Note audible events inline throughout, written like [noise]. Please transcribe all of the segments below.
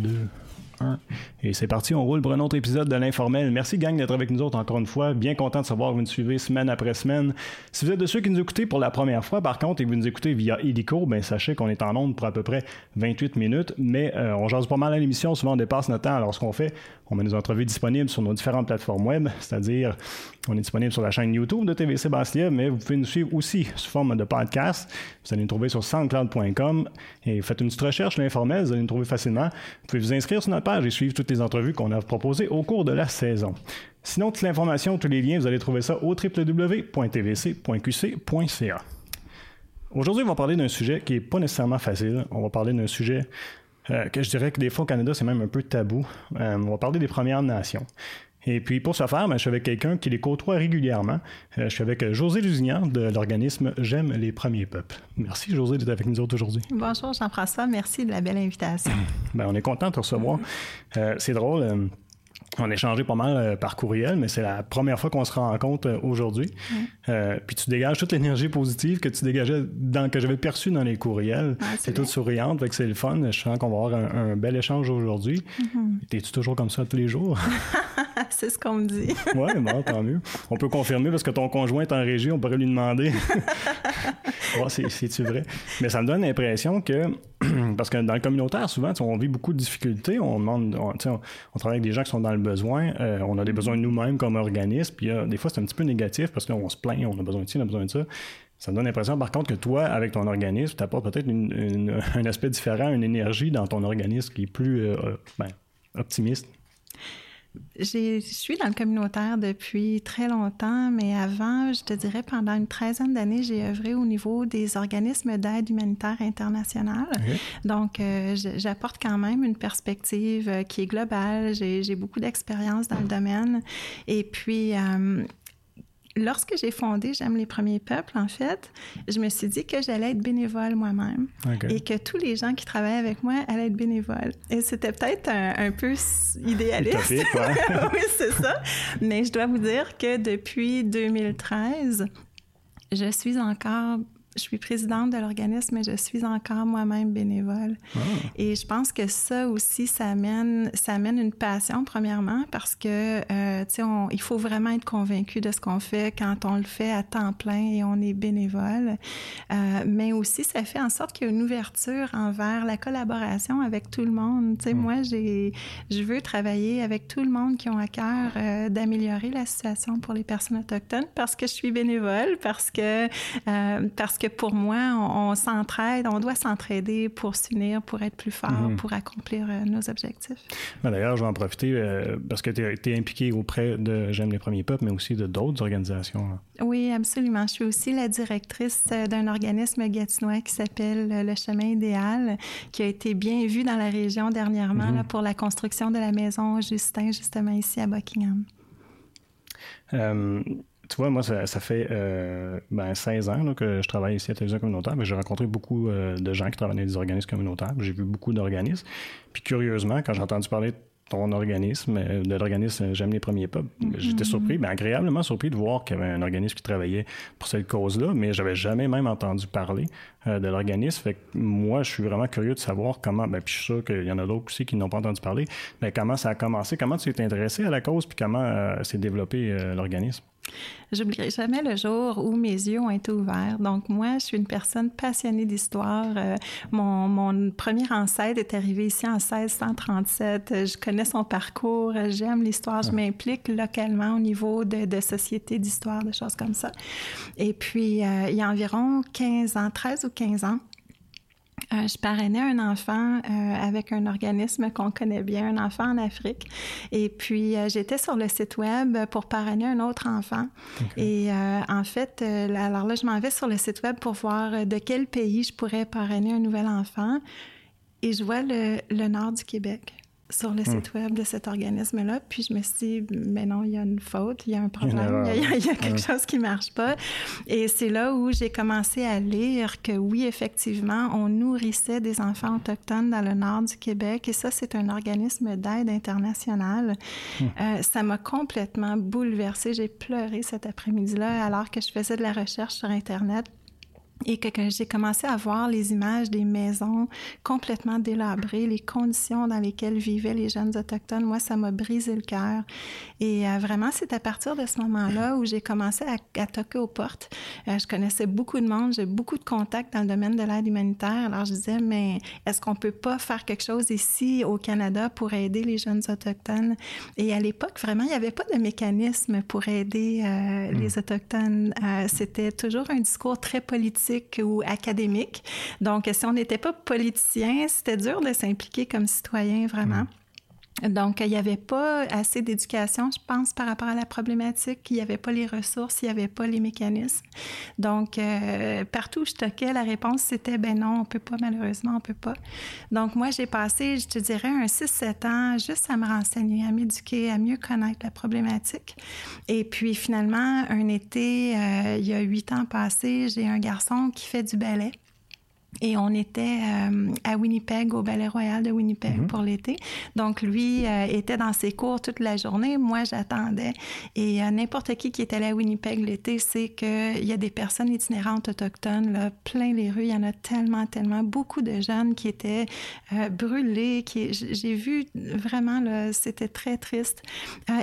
2, 1. Et c'est parti, on roule pour un autre épisode de l'Informel. Merci gang d'être avec nous autres encore une fois. Bien content de savoir que vous nous suivez semaine après semaine. Si vous êtes de ceux qui nous écoutez pour la première fois, par contre, et que vous nous écoutez via Illico, ben sachez qu'on est en onde pour à peu près 28 minutes, mais euh, on jase pas mal à l'émission. Souvent, on dépasse notre temps. Alors, ce qu'on fait, on met nos entrevues disponibles sur nos différentes plateformes web, c'est-à-dire on est disponible sur la chaîne YouTube de TVC Bastia, mais vous pouvez nous suivre aussi sous forme de podcast. Vous allez nous trouver sur soundcloud.com et faites une petite recherche, l'informel, vous allez nous trouver facilement. Vous pouvez vous inscrire sur notre page et suivre toutes les entrevues qu'on a proposées au cours de la saison. Sinon, toute l'information, tous les liens, vous allez trouver ça au www.tvc.qc.ca. Aujourd'hui, on va parler d'un sujet qui n'est pas nécessairement facile. On va parler d'un sujet euh, que je dirais que des fois au Canada, c'est même un peu tabou. Euh, on va parler des Premières Nations. Et puis pour ce faire, ben, je suis avec quelqu'un qui les côtoie régulièrement. Euh, je suis avec José Lusignan de l'organisme J'aime les premiers peuples. Merci José d'être avec nous autres aujourd'hui. Bonjour Jean-François, merci de la belle invitation. Ben, on est content de te recevoir. c'est drôle on a échangé pas mal euh, par courriel, mais c'est la première fois qu'on se rencontre euh, aujourd'hui. Euh, puis tu dégages toute l'énergie positive que tu dégageais, dans, que j'avais perçue dans les courriels. c'est toute souriante, fait que c'est le fun. Je sens qu'on va avoir un, bel échange aujourd'hui. Mm-hmm. Es-tu toujours comme ça tous les jours? [laughs] c'est ce qu'on me dit. [laughs] oui, bon, tant mieux. On peut confirmer parce que ton conjoint est en régie, on pourrait lui demander. [laughs] c'est-tu vrai? Mais ça me donne l'impression que, [clears throat] parce que dans le communautaire, souvent, on vit beaucoup de difficultés. On demande, on, on, travaille avec des gens qui sont dans le besoin. Euh, on a des besoins nous-mêmes comme organisme. Puis des fois, c'est un petit peu négatif parce qu'on se plaint, on a besoin de ci, on a besoin de ça. Ça me donne l'impression, par contre, que toi, avec ton organisme, tu apportes peut-être [laughs] un aspect différent, une énergie dans ton organisme qui est plus euh, euh, ben, optimiste. Je suis dans le communautaire depuis très longtemps, mais avant, je te dirais, pendant une treizaine d'années, j'ai œuvré au niveau des organismes d'aide humanitaire internationale. Donc, euh, j'apporte quand même une perspective euh, qui est globale. J'ai beaucoup d'expérience dans le domaine. Et puis, euh, lorsque j'ai fondé J'aime les premiers peuples, en fait, je me suis dit que j'allais être bénévole moi-même et que tous les gens qui travaillaient avec moi allaient être bénévoles. Et c'était peut-être un, peu idéaliste. [laughs] oui, c'est ça. Mais je dois vous dire que depuis 2013, je suis encore je suis présidente de l'organisme, mais je suis encore moi-même bénévole. Ah. Et je pense que ça aussi, ça amène, ça amène une passion, premièrement, parce que, euh, tu sais, il faut vraiment être convaincu de ce qu'on fait quand on le fait à temps plein et on est bénévole. Euh, mais aussi, ça fait en sorte qu'il y a une ouverture envers la collaboration avec tout le monde. Tu sais, hmm. moi, j'ai, je veux travailler avec tout le monde qui ont à cœur euh, d'améliorer la situation pour les personnes autochtones parce que je suis bénévole, parce que, parce que pour moi, on, s'entraide, on doit s'entraider pour s'unir, pour être plus fort, mhm. pour accomplir euh, nos objectifs. Ben, d'ailleurs, je vais en profiter euh, parce que tu es, impliqué auprès de J'aime les premiers peuples, mais aussi de d'autres organisations. Oui, absolument. Je suis aussi la directrice euh, d'un organisme gatinois qui s'appelle Le Chemin idéal, qui a été bien vu dans la région dernièrement mhm. pour la construction de la maison Justin, justement ici à Buckingham tu vois, moi, ça, fait euh, ben, 16 ans que je travaille ici à Télévision communautaire. J'ai rencontré beaucoup euh, de gens qui travaillent dans des organismes communautaires. J'ai vu beaucoup d'organismes. Puis curieusement, quand j'ai entendu parler de ton organisme, euh, de l'organisme J'aime les premiers pubs, j'étais mm-hmm. surpris, ben, agréablement surpris de voir qu'il y avait un organisme qui travaillait pour cette cause-là, mais j'avais jamais même entendu parler de l'organisme. Fait que moi, je suis vraiment curieux de savoir comment, ben, puis je suis sûr qu'il y en a d'autres aussi qui n'ont pas entendu parler, mais comment ça a commencé, comment tu t'es intéressé à la cause, puis comment s'est développé l'organisme? J'oublierai jamais le jour où mes yeux ont été ouverts. Donc, moi, je suis une personne passionnée d'histoire. Euh, mon, mon, premier ancêtre est arrivé ici en 1637. Je connais son parcours. J'aime l'histoire. Je m'implique localement au niveau de, de sociétés d'histoire, de choses comme ça. Et puis, euh, il y a environ 15 ans, 13 ou 15 ans, euh, je parrainais un enfant euh, avec un organisme qu'on connaît bien, un enfant en Afrique. Et puis, euh, j'étais sur le site web pour parrainer un autre enfant. Et en fait, alors là, je m'en vais sur le site web pour voir de quel pays je pourrais parrainer un nouvel enfant. Et je vois le, le nord du Québec sur le site hmm. web de cet organisme-là. Puis je me suis dit, mais non, il y a une faute, il y a un problème, il y a, quelque chose qui marche pas. Et c'est là où j'ai commencé à lire que oui, effectivement, on nourrissait des enfants autochtones dans le nord du Québec. Et ça, c'est un organisme d'aide internationale. Hmm. Euh, ça m'a complètement bouleversée. J'ai pleuré cet après-midi-là alors que je faisais de la recherche sur Internet et que, j'ai commencé à voir les images des maisons complètement délabrées, les conditions dans lesquelles vivaient les jeunes autochtones, moi, ça m'a brisé le cœur. Et euh, vraiment, c'est à partir de ce moment-là où j'ai commencé à, toquer aux portes. Euh, je connaissais beaucoup de monde, j'ai beaucoup de contacts dans le domaine de l'aide humanitaire. Alors, je disais, mais est-ce qu'on peut pas faire quelque chose ici au Canada pour aider les jeunes autochtones? Et à l'époque, vraiment, il n'y avait pas de mécanisme pour aider euh, les hmm. Autochtones. C'était toujours un discours très politique ou académique. Donc, si on n'était pas politicien, c'était dur de s'impliquer comme citoyen, vraiment. Donc, il n'y avait pas assez d'éducation, je pense, par rapport à la problématique. Il n'y avait pas les ressources, il n'y avait pas les mécanismes. Donc, euh, partout où je toquais, la réponse, c'était ben non, on peut pas, malheureusement, on peut pas. Donc, moi, j'ai passé, je te dirais, un 6-7 ans juste à me renseigner, à m'éduquer, à mieux connaître la problématique. Et puis, finalement, un été, euh, il y a huit ans passés, j'ai un garçon qui fait du ballet. Et on était euh, à Winnipeg, au Ballet Royal de Winnipeg mhm. pour l'été. Donc, lui euh, était dans ses cours toute la journée. Moi, j'attendais. Et euh, n'importe qui qui est allé à Winnipeg l'été sait qu'il y a des personnes itinérantes autochtones, là, plein les rues. Il y en a tellement, tellement. Beaucoup de jeunes qui étaient brûlés. Qui... J'ai vu vraiment, c'était très triste.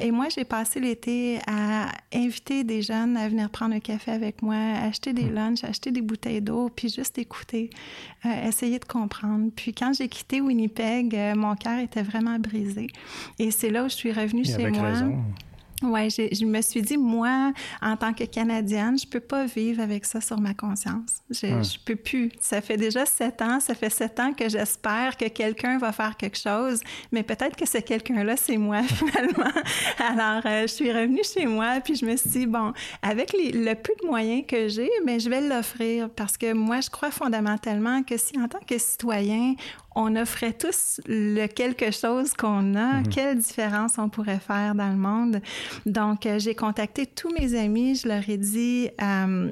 et moi, j'ai passé l'été à inviter des jeunes à venir prendre un café avec moi, acheter des mhm. lunchs, acheter des bouteilles d'eau, puis juste écouter. Euh, essayer de comprendre. Puis quand j'ai quitté Winnipeg, euh, mon cœur était vraiment brisé. Et c'est là où je suis revenue chez moi. Oui, je me suis dit, moi, en tant que Canadienne, je peux pas vivre avec ça sur ma conscience. Je, ne peux plus. Ça fait déjà sept ans, ça fait sept ans que j'espère que quelqu'un va faire quelque chose, mais peut-être que ce quelqu'un-là, c'est moi, [laughs] finalement. Alors, euh, je suis revenue chez moi, puis je me suis dit, bon, avec le peu de moyens que j'ai, mais je vais l'offrir parce que moi, je crois fondamentalement que si, en tant que citoyen, on offrait tous le quelque chose qu'on a, mhm. quelle différence on pourrait faire dans le monde? Donc, euh, j'ai contacté tous mes amis, je leur ai dit... Euh,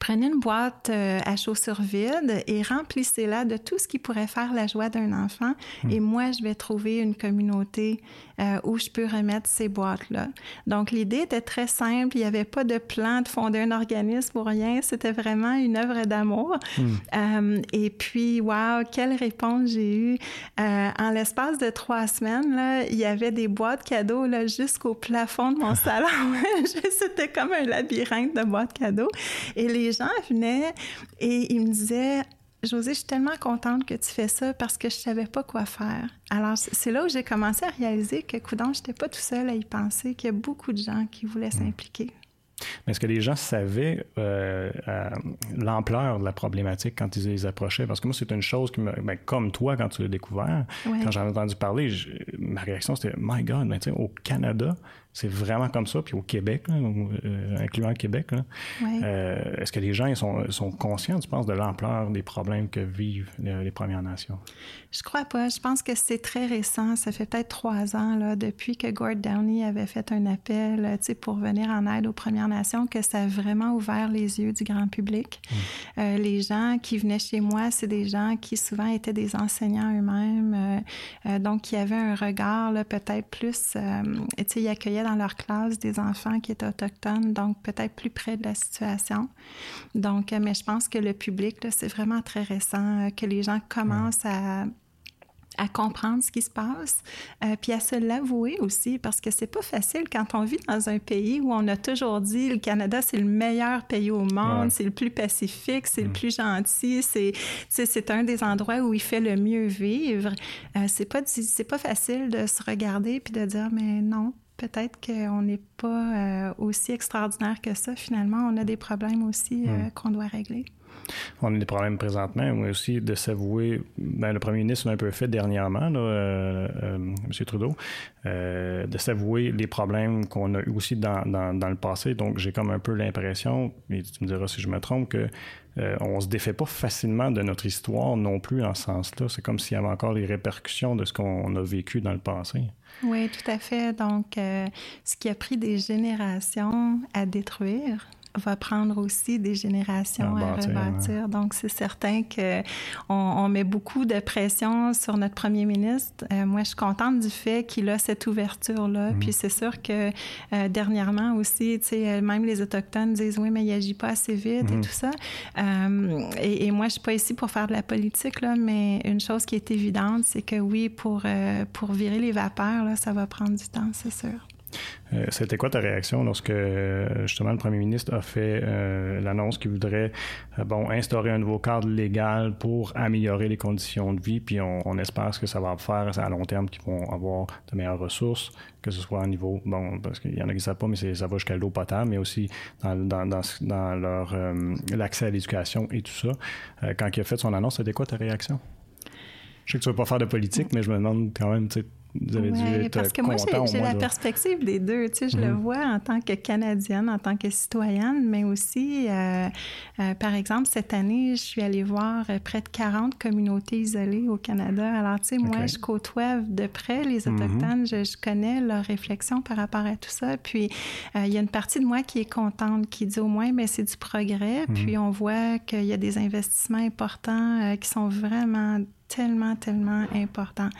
prenez une boîte euh, à chaussures vides et remplissez-la de tout ce qui pourrait faire la joie d'un enfant. Et moi, je vais trouver une communauté euh, où je peux remettre ces boîtes-là. Donc, l'idée était très simple. Il n'y avait pas de plan de fonder un organisme ou rien. C'était vraiment une œuvre d'amour. Hmm. Euh, et puis, wow, quelle réponse j'ai eue. Euh, en l'espace de trois semaines, là, il y avait des boîtes cadeaux là, jusqu'au plafond de mon [laughs] salon. [laughs] C'était comme un labyrinthe de boîtes cadeaux. Et les gens venaient et ils me disaient José, je suis tellement contente que tu fais ça parce que je savais pas quoi faire. Alors, c'est là où j'ai commencé à réaliser que, coudon, j'étais pas tout seul à y penser, qu'il y a beaucoup de gens qui voulaient mm. s'impliquer. Mais est-ce que les gens savaient euh, euh, l'ampleur de la problématique quand ils les approchaient? Parce que moi, c'est une chose qui me. Ben, comme toi, quand tu l'as découvert, quand j'en ai entendu parler, ma réaction, c'était My God, mais au Canada, c'est vraiment comme ça. Puis au Québec, euh, incluant Québec, est-ce que les gens sont, sont conscients, tu penses, de l'ampleur des problèmes que vivent les, Premières Nations? Je crois pas. Je pense que c'est très récent. Ça fait peut-être trois ans, là, depuis que Gord Downey avait fait un appel pour venir en aide aux Premières Nations, que ça a vraiment ouvert les yeux du grand public. Mm. Euh, les gens qui venaient chez moi, c'est des gens qui souvent étaient des enseignants eux-mêmes, euh, euh, donc qui avaient un regard peut-être plus, ils accueillaient dans leur classe des enfants qui étaient autochtones, donc peut-être plus près de la situation. Donc, mais je pense que le public, c'est vraiment très récent, que les gens commencent à à comprendre ce qui se passe, euh, puis à se l'avouer aussi, parce que c'est pas facile quand on vit dans un pays où on a toujours dit le Canada c'est le meilleur pays au monde, c'est le plus pacifique, c'est le mm. plus gentil, c'est c'est un des endroits où il fait le mieux vivre. Euh, c'est pas c'est pas facile de se regarder puis de dire mais non, peut-être qu'on n'est pas euh, aussi extraordinaire que ça. Finalement, on a des problèmes aussi mm. qu'on doit régler. On a des problèmes présentement, mais aussi de s'avouer. Ben, le premier ministre l'a un peu fait dernièrement, là, euh, euh, M. Trudeau, euh, de s'avouer les problèmes qu'on a eu aussi dans, dans, le passé. Donc, j'ai comme un peu l'impression, et tu me diras si je me trompe, que on se défait pas facilement de notre histoire non plus en ce sens-là. C'est comme s'il y avait encore les répercussions de ce qu'on a vécu dans le passé. Oui, tout à fait. Donc, ce qui a pris des générations à détruire, va prendre aussi des générations à, rebâtir. Donc, c'est certain qu'on on met beaucoup de pression sur notre premier ministre. Euh, moi, je suis contente du fait qu'il a cette ouverture-là. Mhm. Puis c'est sûr que euh, dernièrement aussi, tu sais, même les Autochtones disent oui, mais il agit pas assez vite et mhm. tout ça. Euh, et, et, moi, je suis pas ici pour faire de la politique, là, mais une chose qui est évidente, c'est que oui, pour, pour virer les vapeurs, là, ça va prendre du temps, c'est sûr. Euh, c'était quoi ta réaction lorsque justement le premier ministre a fait euh, l'annonce qu'il voudrait euh, bon instaurer un nouveau cadre légal pour améliorer les conditions de vie, puis on, espère que ça va faire à long terme qu'ils vont avoir de meilleures ressources, que ce soit au niveau bon parce qu'il y en a qui ne savent pas, mais ça va jusqu'à l'eau potable, mais aussi dans, leur l'accès à l'éducation et tout ça. quand il a fait son annonce, c'était quoi ta réaction? Je sais que tu ne veux pas faire de politique, mais je me demande quand même, vous avez dû être parce que moi, j'ai la perspective des deux. Tu sais, je le mhm. vois en tant que Canadienne, en tant que citoyenne, mais aussi, euh, euh, par exemple, cette année, je suis allée voir près de 40 communautés isolées au Canada. Alors, tu sais, moi, je côtoie de près les mhm. Autochtones. je, connais leurs réflexions par rapport à tout ça. Puis, euh, il y a une partie de moi qui est contente, qui dit au moins, mais c'est du progrès. Puis, on voit qu'il y a des investissements importants qui sont vraiment tellement, tellement important.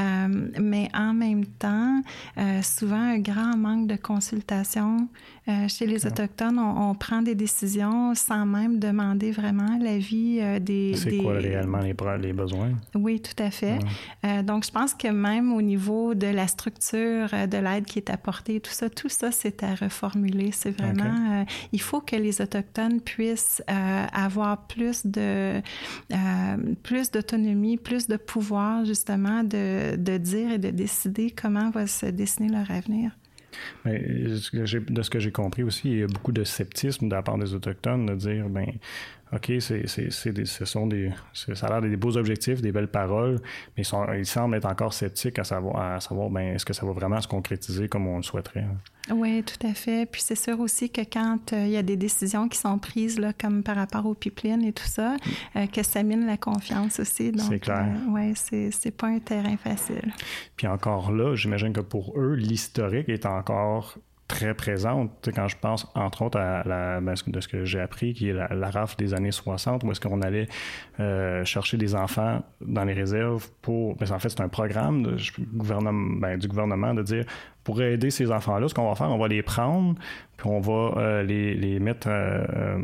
Euh, mais en même temps, euh, souvent un grand manque de consultation euh, chez les Autochtones. On, prend des décisions sans même demander vraiment l'avis des... C'est quoi réellement les, les, besoins? Oui, tout à fait. donc, je pense que même au niveau de la structure de l'aide qui est apportée, tout ça, tout ça, c'est à reformuler. C'est vraiment... il faut que les Autochtones puissent avoir plus de plus d'autonomie plus de pouvoir justement de, de, dire et de décider comment va se dessiner leur avenir. De ce que j'ai compris aussi, il y a beaucoup de sceptisme de la part des Autochtones de dire, ben OK, c'est, ce sont des, ça a l'air des beaux objectifs, des belles paroles, mais ils, sont, ils semblent être encore sceptiques à savoir, à savoir ben, est-ce que ça va vraiment se concrétiser comme on le souhaiterait. Hein? Oui, tout à fait. Puis c'est sûr aussi que quand euh, il y a des décisions qui sont prises, là, comme par rapport aux pipelines et tout ça, euh, que ça mine la confiance aussi. C'est clair. Euh, oui, c'est pas un terrain facile. Puis encore là, j'imagine que pour eux, l'historique est encore très présente. quand je pense, entre autres, à la, ben, de ce que j'ai appris, qui est la, la, rafle des années 60, où est-ce qu'on allait euh, chercher des enfants dans les réserves pour... Ben, en fait, c'est un programme de, gouvernement, ben, du gouvernement de dire, pour aider ces enfants-là, ce qu'on va faire, on va les prendre, puis on va euh, les, les, mettre euh,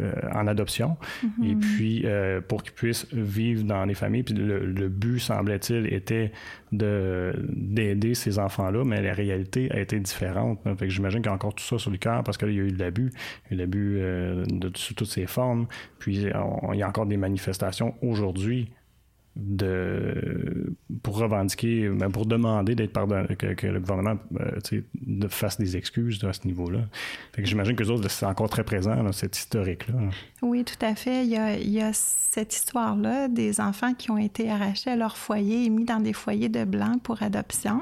euh, en adoption, mm-hmm. et puis pour qu'ils puissent vivre dans les familles. Puis le, but, semblait-il, était de d'aider ces enfants-là, mais la réalité a été différente. Fait que j'imagine qu'il y a encore tout ça sur le cœur parce qu'il y a eu de l'abus, il y a eu l'abus de, sous toutes ses formes. Puis il y a encore des manifestations aujourd'hui de pour revendiquer, ben, pour demander d'être pardonné, que, le gouvernement euh, fasse des excuses à ce niveau-là. j'imagine que les autres, c'est encore très présent, cette historique-là. Oui, tout à fait. Il y a, il y a cette histoire-là des enfants qui ont été arrachés à leur foyer et mis dans des foyers de blancs pour adoption.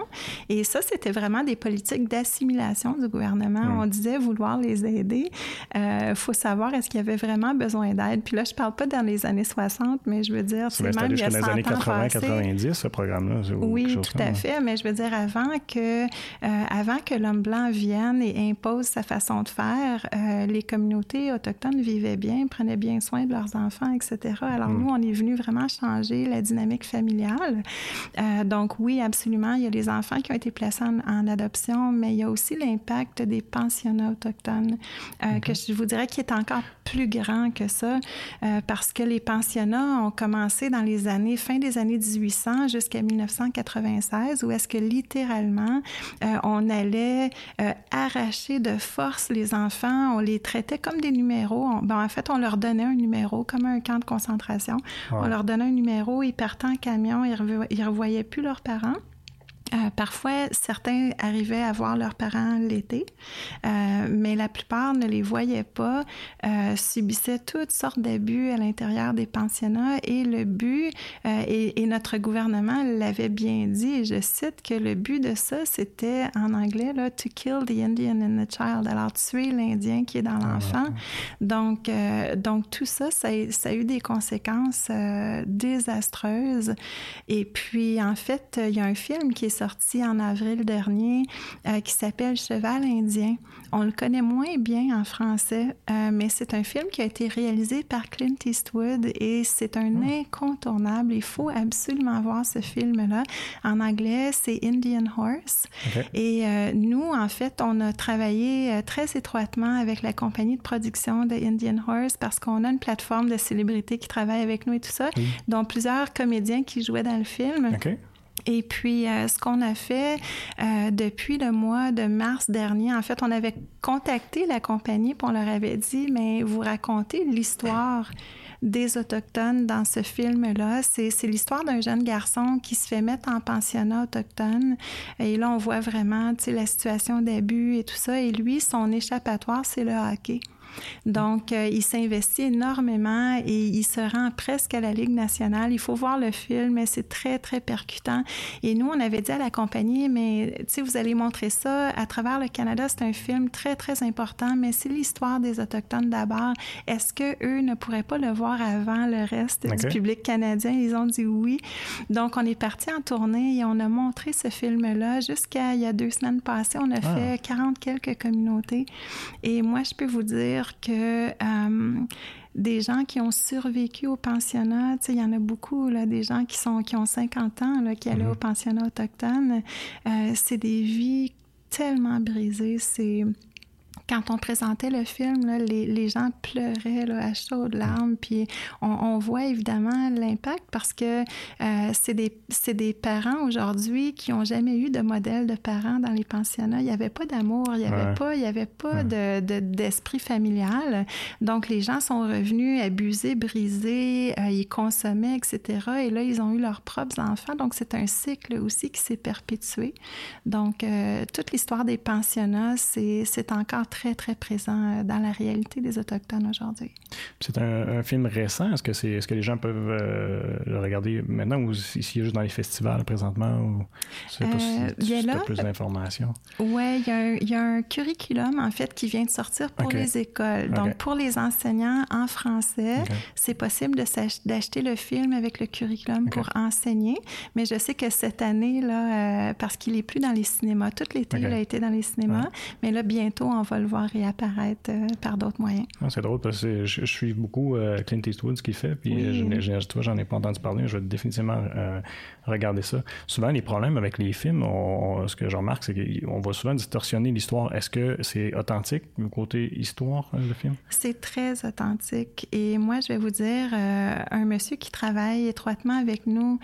Et ça, c'était vraiment des politiques d'assimilation du gouvernement. Hmm. On disait vouloir les aider. Il euh, faut savoir, est-ce qu'il y avait vraiment besoin d'aide? Puis là, je parle pas dans les années 60, mais je veux dire, c'est même il y a 100 les années 80-90, ce programme-là. Oui, tout à fait. Mais je veux dire, avant que, euh, avant que l'homme blanc vienne et impose sa façon de faire, euh, les communautés autochtones vivaient bien, prenaient bien soin de leurs enfants, etc. Alors hmm. nous, on est venu vraiment changer la dynamique familiale. Euh, donc oui, absolument, il y a les enfants qui ont été placés en, adoption, mais il y a aussi l'impact des pensionnats autochtones, que je vous dirais qui est encore plus grand que ça, parce que les pensionnats ont commencé dans les années fin des années 1800 jusqu'à 1996, où est-ce que littéralement, euh, on allait euh, arracher de force les enfants, on les traitait comme des numéros. ben, en fait, on leur donnait un numéro, comme un camp de concentration. On leur donnait un numéro, ils partaient en camion, ils ne revoyaient plus leurs parents. Euh, parfois, certains arrivaient à voir leurs parents l'été, euh, mais la plupart ne les voyaient pas, euh, subissaient toutes sortes d'abus à l'intérieur des pensionnats et le but, et, et, notre gouvernement l'avait bien dit, je cite que le but de ça, c'était en anglais, là, to kill the Indian in the child, alors tuer l'Indien qui est dans ah, l'enfant. Donc, donc tout ça, ça, ça, a eu des conséquences désastreuses. Et puis, en fait, il y a un film qui est sorti en avril dernier qui s'appelle Cheval indien. On le connaît moins bien en français, mais c'est un film qui a été réalisé par Clint Eastwood et c'est un hmm. incontournable. Il faut absolument voir ce film-là. En anglais, c'est Indian Horse. Et nous, en fait, on a travaillé très étroitement avec la compagnie de production de Indian Horse parce qu'on a une plateforme de célébrités qui travaillent avec nous et tout ça, dont plusieurs comédiens qui jouaient dans le film. Et puis, euh, ce qu'on a fait euh, depuis le mois de mars dernier, en fait, on avait contacté la compagnie pour on leur avait dit, mais vous racontez l'histoire des Autochtones dans ce film-là. C'est, l'histoire d'un jeune garçon qui se fait mettre en pensionnat autochtone. Et là, on voit vraiment la situation d'abus et tout ça. Et lui, son échappatoire, c'est le hockey. Donc, euh, il s'investit énormément et il se rend presque à la Ligue nationale. Il faut voir le film, mais c'est très, très percutant. Et nous, on avait dit à la compagnie, mais tu sais, vous allez montrer ça à travers le Canada. C'est un film très, très important, mais c'est l'histoire des Autochtones d'abord. Est-ce que eux ne pourraient pas le voir avant le reste du public canadien? Ils ont dit oui. Donc, on est parti en tournée et on a montré ce film-là jusqu'à il y a deux semaines passées. On a ah. fait 40 quelques communautés. Et moi, je peux vous dire, que euh, des gens qui ont survécu au pensionnat, il y en a beaucoup, là, des gens qui, sont, qui ont 50 ans, là, qui allaient mm-hmm. au pensionnat autochtone, euh, c'est des vies tellement brisées, c'est quand on présentait le film, les, les, gens pleuraient là, à chaudes larmes. Puis on, on voit évidemment l'impact parce que euh, c'est des, des, parents aujourd'hui qui n'ont jamais eu de modèle de parents dans les pensionnats. Il n'y avait pas d'amour, il n'y avait, pas, il y avait pas de, d'esprit familial. Donc les gens sont revenus abusés, brisés, euh, ils consommaient, etc. Et là, ils ont eu leurs propres enfants. Donc c'est un cycle aussi qui s'est perpétué. Donc euh, toute l'histoire des pensionnats, c'est, c'est encore très très, présent euh, dans la réalité des Autochtones aujourd'hui. C'est un, film récent. Est-ce que, c'est, est-ce que les gens peuvent euh, le regarder maintenant ou s'il est juste dans les festivals présentement? Ou, je sais pas si, euh, tu as plus d'informations? Oui, il y, a un curriculum, en fait, qui vient de sortir pour les écoles. Donc, pour les enseignants en français, c'est possible de d'acheter le film avec le curriculum pour enseigner. Mais je sais que cette année, là, parce qu'il est plus dans les cinémas, tout l'été, il a été dans les cinémas, mais là, bientôt, on va le voir réapparaître euh, par d'autres moyens. Ah, c'est drôle parce que je, suis beaucoup euh, Clint Eastwood, ce qu'il fait, puis oui. je, j'en ai pas entendu parler, je vais définitivement euh, regarder ça. Souvent, les problèmes avec les films, ce que je remarque, c'est qu'on va souvent distorsionner l'histoire. Est-ce que c'est authentique, le côté histoire, le film? C'est très authentique. Et moi, je vais vous dire, un monsieur qui travaille étroitement avec nous,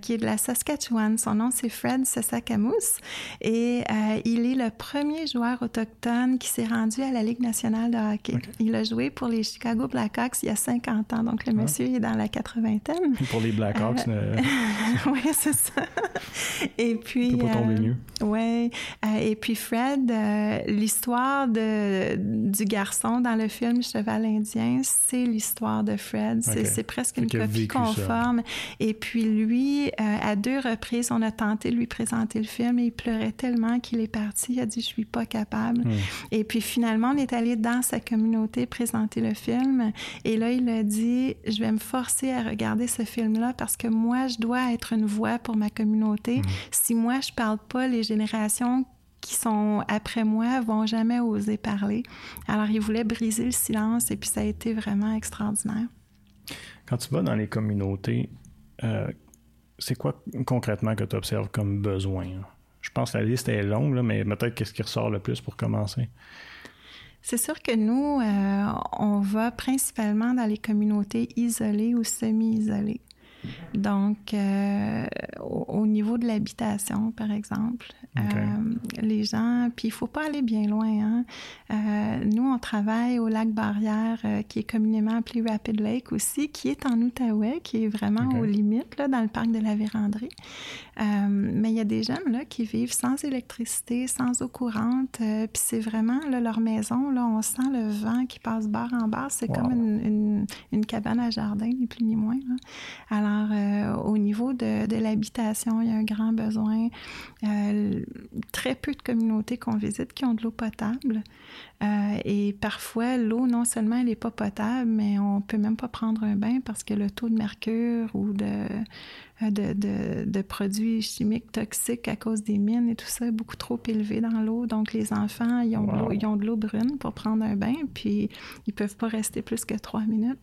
qui est de la Saskatchewan, son nom c'est Fred Sasakamus, et il est le premier joueur autochtone qui s'est rendu à la Ligue nationale de hockey. Il a joué pour les Chicago Blackhawks il y a 50 ans, donc le ah. monsieur est dans la quatre-vingtaine. [laughs] Pour les Blackhawks. Euh... [laughs] oui, c'est ça. Et puis. pas tomber mieux. Euh, oui. Euh, et puis Fred, euh, l'histoire du garçon dans le film Cheval indien, c'est l'histoire de Fred. C'est presque une copie conforme. Et puis lui, à deux reprises, on a tenté de lui présenter le film et il pleurait tellement qu'il est parti. Il a dit, je suis pas capable. Hmm. Et puis finalement, on est allé dans sa communauté présenter le film. Et là, il a dit, je vais me forcer à regarder ce film-là parce que moi, je dois être une voix pour ma communauté. Mm. Si moi, je parle pas, les générations qui sont après moi vont jamais oser parler. Alors, il voulait briser le silence et puis ça a été vraiment extraordinaire. Quand tu vas dans les communautés, euh, c'est quoi concrètement que tu observes comme besoin? Je pense que la liste est longue, mais peut-être qu'est-ce qui ressort le plus pour commencer? C'est sûr que nous, euh, on va principalement dans les communautés isolées ou semi-isolées. Donc, euh, au, niveau de l'habitation, par exemple, euh, les gens, puis il faut pas aller bien loin. Hein? Nous, on travaille au lac Barrière, qui est communément appelé Rapid Lake aussi, qui est en Outaouais, qui est vraiment aux limites, là, dans le parc de la Vérandrie. Mais il y a des jeunes là, qui vivent sans électricité, sans eau courante, puis c'est vraiment là, leur maison, là, on sent le vent qui passe barre en barre. C'est comme une, une, cabane à jardin, ni plus ni moins. Là. Alors, euh, au niveau de, l'habitation, il y a un grand besoin. Euh, très peu de communautés qu'on visite qui ont de l'eau potable. Euh, et parfois, l'eau, non seulement elle n'est pas potable, mais on peut même pas prendre un bain parce que le taux de mercure ou de de, de, produits chimiques toxiques à cause des mines et tout ça est beaucoup trop élevé dans l'eau. Donc, les enfants, ils ont, ils ont de l'eau brune pour prendre un bain, puis ils peuvent pas rester plus que trois minutes.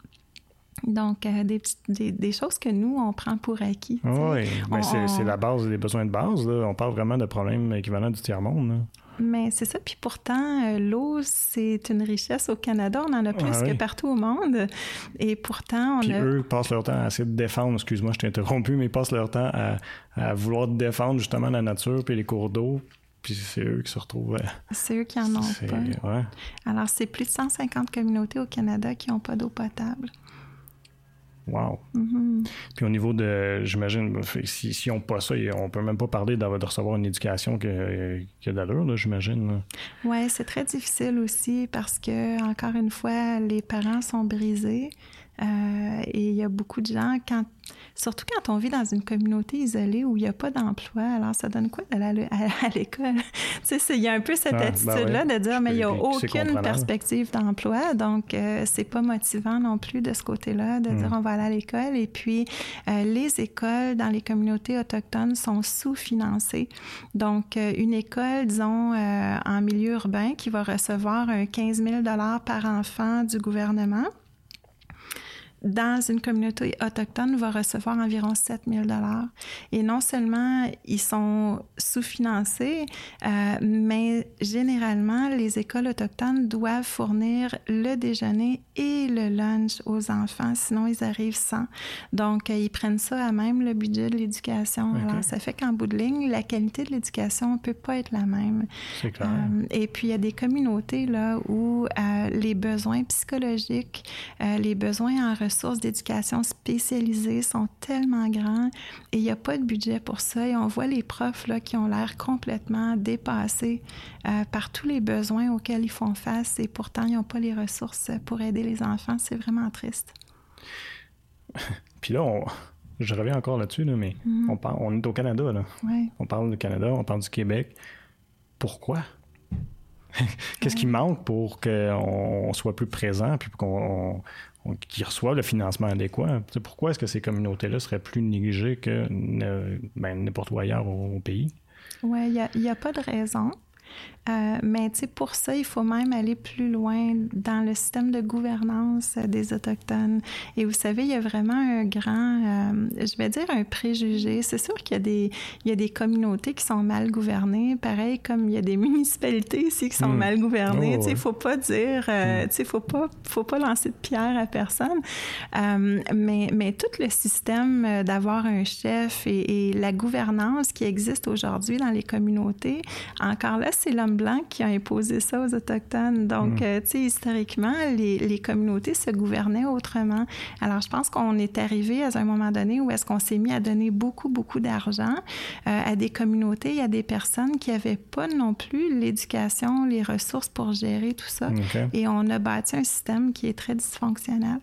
Donc, euh, des, des, des, choses que nous, on prend pour acquis. oui, mais c'est la base des besoins de base. On parle vraiment de problèmes équivalents du tiers-monde. Mais c'est ça. Puis pourtant, euh, l'eau, c'est une richesse au Canada. On en a plus que partout au monde. Et pourtant, on Puis a... eux passent leur temps à essayer de défendre, excuse-moi, je t'ai interrompu, mais ils passent leur temps à, à, vouloir défendre justement la nature puis les cours d'eau. Puis c'est eux qui se retrouvent. Euh, c'est eux qui en ont pas. Ouais. Alors, c'est plus de 150 communautés au Canada qui n'ont pas d'eau potable. Wow. Mm-hmm. Puis au niveau de, j'imagine, si, si on pas ça, on peut même pas parler de, recevoir une éducation qui a d'allure, j'imagine. Oui, c'est très difficile aussi parce que, encore une fois, les parents sont brisés. Euh, et il y a beaucoup de gens, quand, surtout quand on vit dans une communauté isolée où il n'y a pas d'emploi, alors ça donne quoi d'aller à, [laughs] l'école? [laughs] tu sais, il y a un peu cette ah, ben attitude-là de dire, mais il n'y a aucune perspective d'emploi, donc euh, c'est pas motivant non plus de ce côté-là, de dire hmm. on va aller à l'école. Et puis, euh, les écoles dans les communautés autochtones sont sous-financées. Donc, une école, disons, en milieu urbain qui va recevoir un 15 000 par enfant du gouvernement, dans une communauté autochtone va recevoir environ 7 000 Et non seulement ils sont sous-financés, euh, mais généralement, les écoles autochtones doivent fournir le déjeuner et le lunch aux enfants, sinon ils arrivent sans. Donc, euh, ils prennent ça à même le budget de l'éducation. Alors, ça fait qu'en bout de ligne, la qualité de l'éducation ne peut pas être la même. C'est clair. Euh, et puis, il y a des communautés là, où les besoins psychologiques, les besoins en ressources d'éducation spécialisées sont tellement grands et il n'y a pas de budget pour ça. Et on voit les profs là, qui ont l'air complètement dépassés euh, par tous les besoins auxquels ils font face et pourtant ils n'ont pas les ressources pour aider les enfants. C'est vraiment triste. [laughs] Puis là, je reviens encore là-dessus, mais mm-hmm. on, parle, on est au Canada. Là. On parle du Canada, on parle du Québec. Pourquoi? [laughs] Qu'est-ce qui manque pour qu'on soit plus présent puis qu'on qui reçoivent le financement adéquat. pourquoi est-ce que ces communautés-là seraient plus négligées que ben, n'importe où ailleurs au, pays? Oui, il n'y a, pas de raison. Euh, mais pour ça, il faut même aller plus loin dans le système de gouvernance des Autochtones. Et vous savez, il y a vraiment un grand, euh, je vais dire un préjugé. C'est sûr qu'il y, a des, il y a des communautés qui sont mal gouvernées, pareil comme il y a des [laughs] municipalités ici qui sont hmm. mal gouvernées. Oh, il ne faut pas dire, euh, hmm. il faut pas, faut pas lancer de pierre à personne. mais, mais tout le système d'avoir un chef et, et la gouvernance qui existe aujourd'hui dans les communautés, encore là, c'est l'homme blanc qui a imposé ça aux Autochtones. Donc, mm. euh, tu sais, historiquement, les, les, communautés se gouvernaient autrement. Alors, je pense qu'on est arrivé à un moment donné où est-ce qu'on s'est mis à donner beaucoup, beaucoup d'argent euh, à des communautés, à des personnes qui n'avaient pas non plus l'éducation, les ressources pour gérer tout ça. Et on a bâti un système qui est très dysfonctionnel.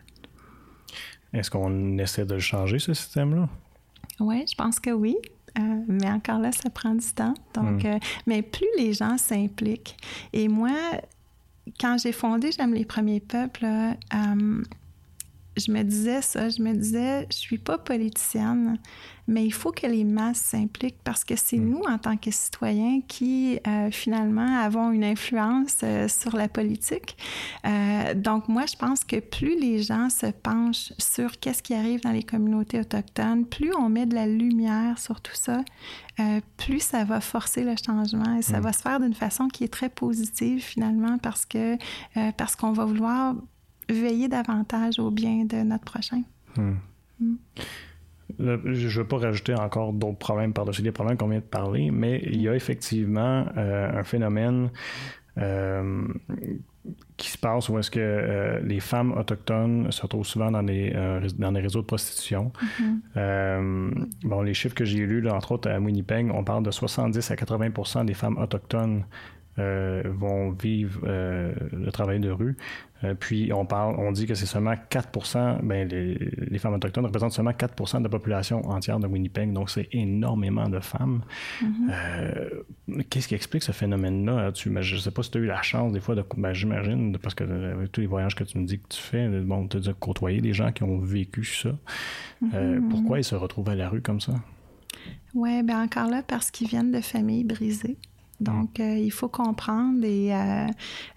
Est-ce qu'on essaie de le changer, ce système-là? Oui, je pense que oui. Euh, mais encore là, ça prend du temps. Donc, hmm. euh, mais plus les gens s'impliquent. Et moi, quand j'ai fondé J'aime les premiers peuples, euh, je me disais ça, je me disais, je suis pas politicienne, mais il faut que les masses s'impliquent parce que c'est mm. nous, en tant que citoyens, qui euh, finalement avons une influence euh, sur la politique. Euh, donc moi, je pense que plus les gens se penchent sur qu'est-ce qui arrive dans les communautés autochtones, plus on met de la lumière sur tout ça, plus ça va forcer le changement et ça mm. va se faire d'une façon qui est très positive finalement parce que parce qu'on va vouloir veiller davantage au bien de notre prochain. Hmm. Hmm. je ne veux pas rajouter encore d'autres problèmes par-dessus les problèmes qu'on vient de parler, mais il y a effectivement euh, un phénomène euh, qui se passe où est-ce que euh, les femmes autochtones se retrouvent souvent dans des, dans des réseaux de prostitution. Mm-hmm. bon, les chiffres que j'ai lus, entre autres à Winnipeg, on parle de 70 à 80 des femmes autochtones vont vivre le travail de rue. puis on parle, on dit que c'est seulement 4% ben, les, femmes autochtones représentent seulement 4% de la population entière de Winnipeg, donc c'est énormément de femmes. Mm-hmm. Qu'est-ce qui explique ce phénomène-là? je ne sais pas si tu as eu la chance des fois de. Ben, J'imagine, parce que avec tous les voyages que tu me dis que tu fais, bon, tu as côtoyer des gens qui ont vécu ça. Mm-hmm. pourquoi ils se retrouvent à la rue comme ça? Oui, bien encore là, parce qu'ils viennent de familles brisées. Donc, euh, il faut comprendre. Et euh,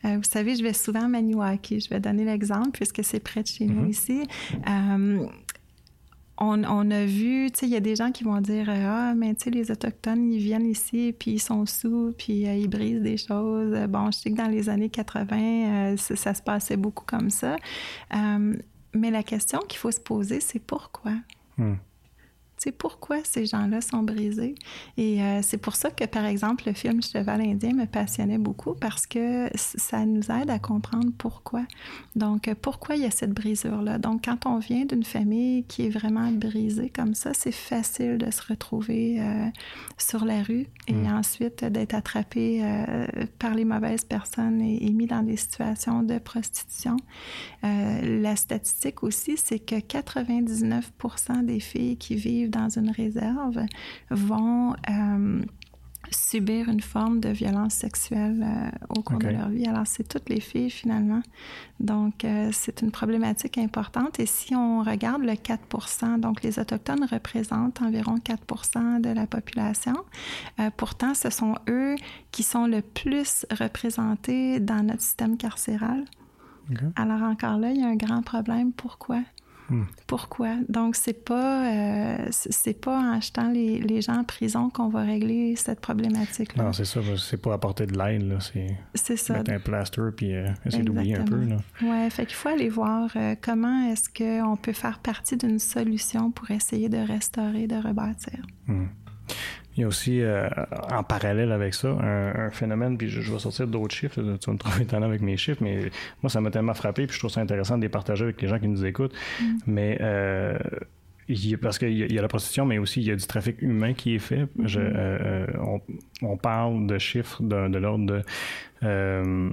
euh, vous savez, je vais souvent à Maniwaki. Je vais donner l'exemple puisque c'est près de chez nous mm-hmm. ici. On, on, a vu, tu sais, il y a des gens qui vont dire Ah, mais tu sais, les Autochtones, ils viennent ici, puis ils sont sous, puis ils brisent des choses. Bon, je sais que dans les années 80, ça, se passait beaucoup comme ça. mais la question qu'il faut se poser, c'est pourquoi? Mm sais, pourquoi ces gens-là sont brisés? Et euh, c'est pour ça que, par exemple, le film Cheval indien me passionnait beaucoup parce que ça nous aide à comprendre pourquoi. Donc, pourquoi il y a cette brisure-là? Donc, quand on vient d'une famille qui est vraiment brisée comme ça, c'est facile de se retrouver euh, sur la rue et mm. ensuite d'être attrapé euh, par les mauvaises personnes et, et, mis dans des situations de prostitution. la statistique aussi, c'est que 99% des filles qui vivent dans une réserve vont euh, subir une forme de violence sexuelle euh, au cours de leur vie. Alors, c'est toutes les filles finalement. Donc, euh, c'est une problématique importante. Et si on regarde le 4 donc les Autochtones représentent environ 4% de la population. pourtant, ce sont eux qui sont le plus représentés dans notre système carcéral. Alors, encore là, il y a un grand problème. Pourquoi? Hmm. Pourquoi? Donc, c'est pas, euh, c'est pas en jetant les, les, gens en prison qu'on va régler cette problématique-là. Non, c'est ça. C'est pas apporter de l'aide. C'est ça. Mettre un plaster puis euh, essayer d'oublier un peu. Oui, fait qu'il faut aller voir euh, comment est-ce qu'on peut faire partie d'une solution pour essayer de restaurer, de rebâtir. Hmm. Il y a aussi, euh, en parallèle avec ça, un, phénomène, puis je, vais sortir d'autres chiffres, tu vas me trouver étonnant avec mes chiffres, mais moi, ça m'a tellement frappé, puis je trouve ça intéressant de les partager avec les gens qui nous écoutent. Mm. Mais euh, parce qu'il y, a la prostitution, mais aussi il y a du trafic humain qui est fait. Mm-hmm. Euh, on, parle de chiffres de, l'ordre de euh,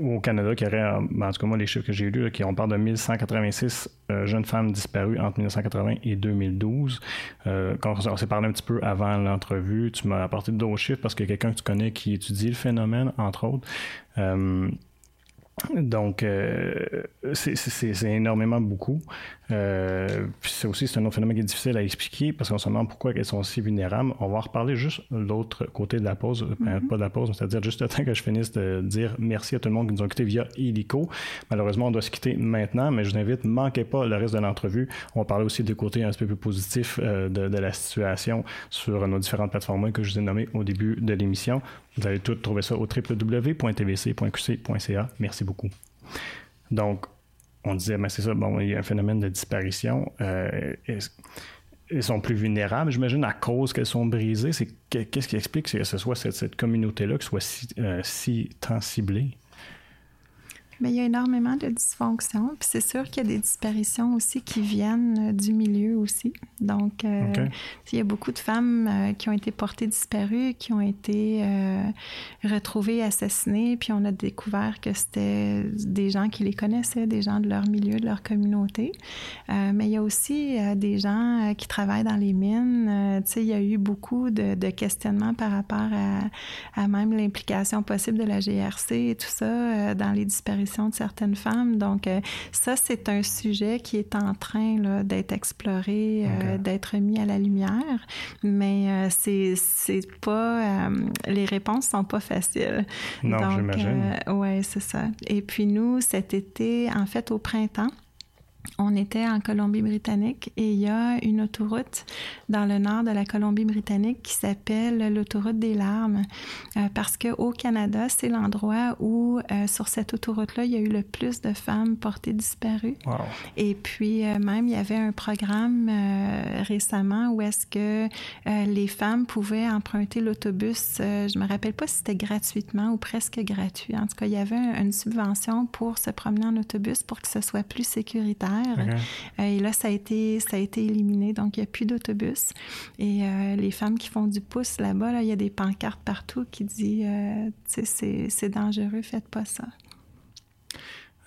au Canada qui aurait, en tout cas moi les chiffres que j'ai lus, qui on parle de 1186 euh, jeunes femmes disparues entre 1980 et 2012. quand on s'est parlé un petit peu avant l'entrevue, tu m'as apporté d'autres chiffres parce qu'il y a quelqu'un que tu connais qui étudie le phénomène, entre autres. Donc, c'est énormément beaucoup. Euh, puis c'est aussi un autre phénomène qui est difficile à expliquer parce qu'on se demande pourquoi elles sont si vulnérables. On va en reparler juste l'autre côté de la pause, ben, mm-hmm. pas de la pause, c'est-à-dire juste le [laughs] temps que je finisse de dire merci à tout le monde qui nous a quittés via Illico. Malheureusement, on doit se quitter maintenant, mais je vous invite, manquez pas le reste de l'entrevue. On va parler aussi du côté un petit peu plus positif euh, de, de, la situation sur nos différentes plateformes que je vous ai nommées au début de l'émission. Vous allez tout trouver ça au www.tvc.qc.ca. Merci beaucoup. Donc, on disait, mais c'est ça, bon, il y a un phénomène de disparition. Euh, elles sont plus vulnérables, j'imagine, à cause qu'elles sont brisées. Qu'est-ce qui explique que ce soit cette, communauté-là qui soit si, euh, si tant ciblée? Mais il y a énormément de dysfonctions. Puis c'est sûr qu'il y a des disparitions aussi qui viennent euh, du milieu aussi. Donc, euh, il y a beaucoup de femmes euh, qui ont été portées disparues, qui ont été retrouvées assassinées. Puis on a découvert que c'était des gens qui les connaissaient, des gens de leur milieu, de leur communauté. mais il y a aussi des gens qui travaillent dans les mines. tu sais, il y a eu beaucoup de, de questionnements par rapport à, à même l'implication possible de la GRC et tout ça dans les disparitions de certaines femmes. Donc, euh, ça, c'est un sujet qui est en train d'être exploré, euh, d'être mis à la lumière, mais euh, c'est, c'est pas... les réponses sont pas faciles. Non, j'imagine. oui, c'est ça. Et puis nous, cet été, en fait, au printemps, on était en Colombie-Britannique et il y a une autoroute dans le nord de la Colombie-Britannique qui s'appelle l'autoroute des larmes euh, parce que au Canada, c'est l'endroit où euh, sur cette autoroute-là, il y a eu le plus de femmes portées disparues. Et puis euh, même il y avait un programme récemment où est-ce que les femmes pouvaient emprunter l'autobus, je me rappelle pas si c'était gratuitement ou presque gratuit. En tout cas, il y avait une subvention pour se promener en autobus pour que ce soit plus sécuritaire Trois-Rivières. et là, ça a, été, ça a été éliminé, donc il n'y a plus d'autobus. Et les femmes qui font du pouce là-bas, là, il y a des pancartes partout qui disent, c'est dangereux, faites pas ça.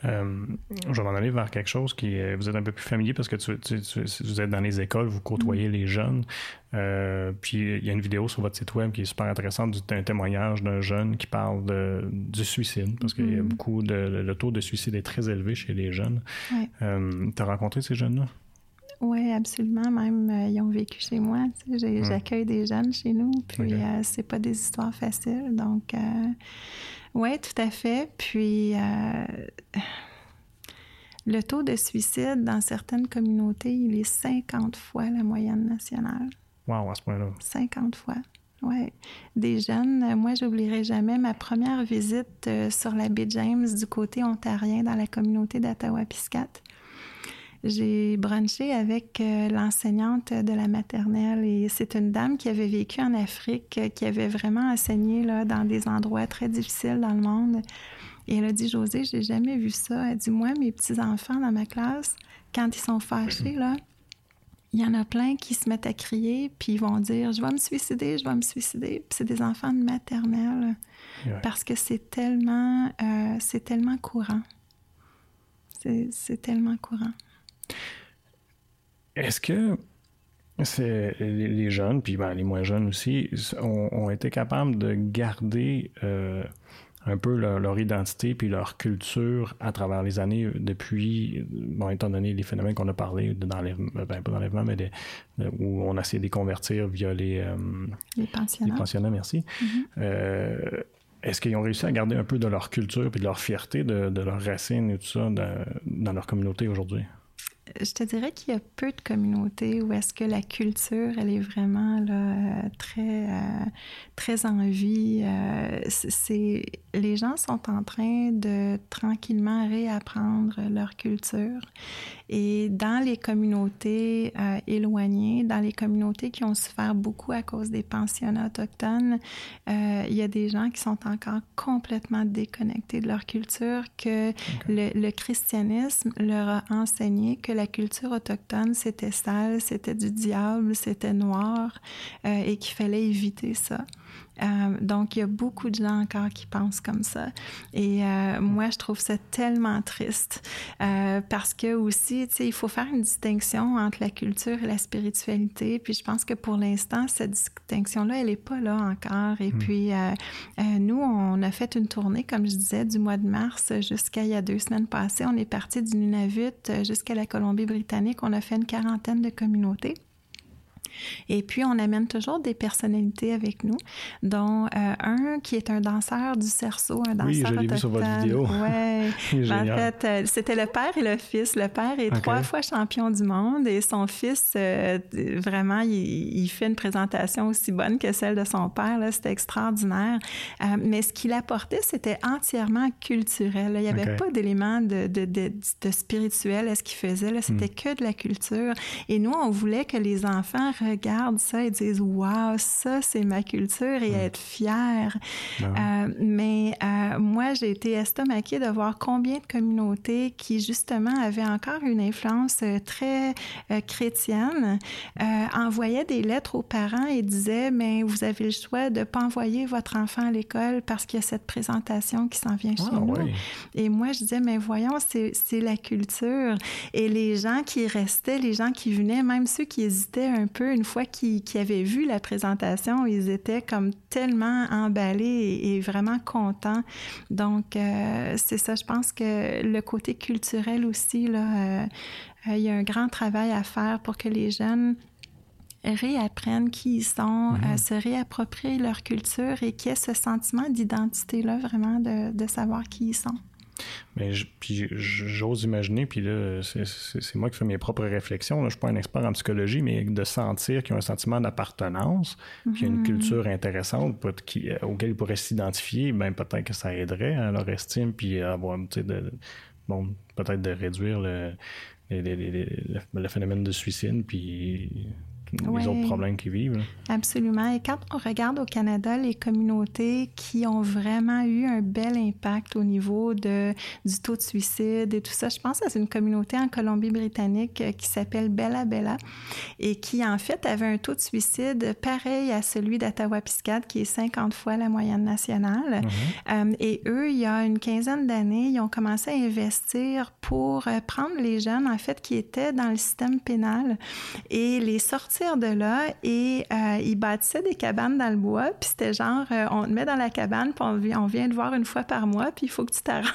Euh, je vais m'en aller vers quelque chose qui vous êtes un peu plus familier parce que tu, vous êtes dans les écoles, vous côtoyez mm. les jeunes. Euh, puis il y a une vidéo sur votre site web qui est super intéressante, un témoignage d'un jeune qui parle de, du suicide parce qu'il y a mm. beaucoup de le taux de suicide est très élevé chez les jeunes. Euh, tu as rencontré ces jeunes-là? Oui, absolument. Même, ils ont vécu chez moi. Mm. J'accueille des jeunes chez nous. Puis, c'est pas des histoires faciles. Donc, oui, tout à fait. Puis, euh, le taux de suicide dans certaines communautés, il est 50 fois la moyenne nationale. Wow, à ce point-là. 50 fois. Oui. Des jeunes, moi, j'oublierai jamais ma première visite euh, sur la baie James du côté ontarien dans la communauté d'Ottawa-Piscat j'ai brunché avec euh, l'enseignante de la maternelle et c'est une dame qui avait vécu en Afrique, euh, qui avait vraiment enseigné là, dans des endroits très difficiles dans le monde. Et elle a dit, José, j'ai jamais vu ça. Elle dit, moi, mes petits-enfants dans ma classe, quand ils sont fâchés, là, il y en a plein qui se mettent à crier, puis ils vont dire, je vais me suicider, je vais me suicider. Puis c'est des enfants de maternelle. Parce que c'est tellement, euh, c'est tellement courant. C'est tellement courant. Est-ce que c'est les jeunes, puis ben, les moins jeunes aussi, ont, été capables de garder euh, un peu leur, identité puis leur culture à travers les années depuis, bon, étant donné les phénomènes qu'on a parlé d'enlèvement, ben, pas d'enlèvement, mais où on a essayé de les convertir via les, euh, les pensionnats. Les pensionnats, merci. Mm-hmm. Euh, est-ce qu'ils ont réussi à garder un peu de leur culture puis de leur fierté, de, de leurs racines et tout ça dans leur communauté aujourd'hui? Je te dirais qu'il y a peu de communautés où est-ce que la culture, elle est vraiment là, très, euh, très en vie. Euh, c'est, les gens sont en train de tranquillement réapprendre leur culture. Et dans les communautés euh, éloignées, dans les communautés qui ont souffert beaucoup à cause des pensionnats autochtones, il y a des gens qui sont encore complètement déconnectés de leur culture, que le, le christianisme leur a enseigné que la culture autochtone, c'était sale, c'était du diable, c'était noir euh, et qu'il fallait éviter ça. Euh, donc, il y a beaucoup de gens encore qui pensent comme ça. Et euh, moi, je trouve ça tellement triste parce que aussi, tu sais, il faut faire une distinction entre la culture et la spiritualité. Puis, je pense que pour l'instant, cette distinction-là, elle n'est pas là encore. Et hmm. puis, nous, on a fait une tournée, comme je disais, du mois de mars jusqu'à il y a deux semaines passées. On est parti du Nunavut jusqu'à la Colombie-Britannique. On a fait une quarantaine de communautés. Et puis, on amène toujours des personnalités avec nous, dont euh, un qui est un danseur du cerceau, un danseur Oui, je l'ai vu sur votre vidéo. Oui. [laughs] en fait, euh, c'était le père et le fils. Le père est trois fois champion du monde et son fils, euh, vraiment, il, fait une présentation aussi bonne que celle de son père. C'était extraordinaire. mais ce qu'il apportait, c'était entièrement culturel. Il n'y avait pas d'éléments de, de, de, de, spirituel à ce qu'il faisait. C'était hmm. que de la culture. Et nous, on voulait que les enfants regardent ça et disent Waouh, ça, c'est ma culture et être fier. Ben euh, mais euh, moi, j'ai été estomaquée de voir combien de communautés qui, justement, avaient encore une influence euh, très chrétienne envoyaient des lettres aux parents et disaient Mais vous avez le choix de ne pas envoyer votre enfant à l'école parce qu'il y a cette présentation qui s'en vient chez ah, nous. Et moi, je disais Mais voyons, c'est la culture. Et les gens qui restaient, les gens qui venaient, même ceux qui hésitaient un peu, une fois qu'ils avaient vu la présentation, ils étaient comme tellement emballés et, vraiment contents. Donc, euh, c'est ça, je pense que le côté culturel aussi, là, euh, euh, il y a un grand travail à faire pour que les jeunes réapprennent qui ils sont, se réapproprient leur culture et qu'il y ait ce sentiment d'identité-là, vraiment, de, de savoir qui ils sont. Mais puis j'ose imaginer, puis là, c'est moi qui fais mes propres réflexions. Je ne suis pas un expert en psychologie, mais de sentir qu'il y a un sentiment d'appartenance, qu'il y a une mhm. culture intéressante qui, euh, auquel ils pourraient s'identifier, ben peut-être que ça aiderait à leur estime, puis avoir, de, bon, peut-être de réduire le, le, phénomène de suicide, puis les autres problèmes qu'ils vivent. Absolument. Et quand on regarde au Canada les communautés qui ont vraiment eu un bel impact au niveau de, du taux de suicide et tout ça, je pense à une communauté en Colombie-Britannique qui s'appelle Bella Bella et qui, en fait, avait un taux de suicide pareil à celui d'Ottawa-Piscade, qui est 50 fois la moyenne nationale. Mm-hmm. Euh, et eux, il y a une quinzaine d'années, ils ont commencé à investir pour euh, prendre les jeunes, en fait, qui étaient dans le système pénal et les sortir de là. Et euh, ils bâtissaient des cabanes dans le bois. Puis c'était genre, euh, on te met dans la cabane, puis on, on, vient te voir une fois par mois, puis il faut que tu t'arranges.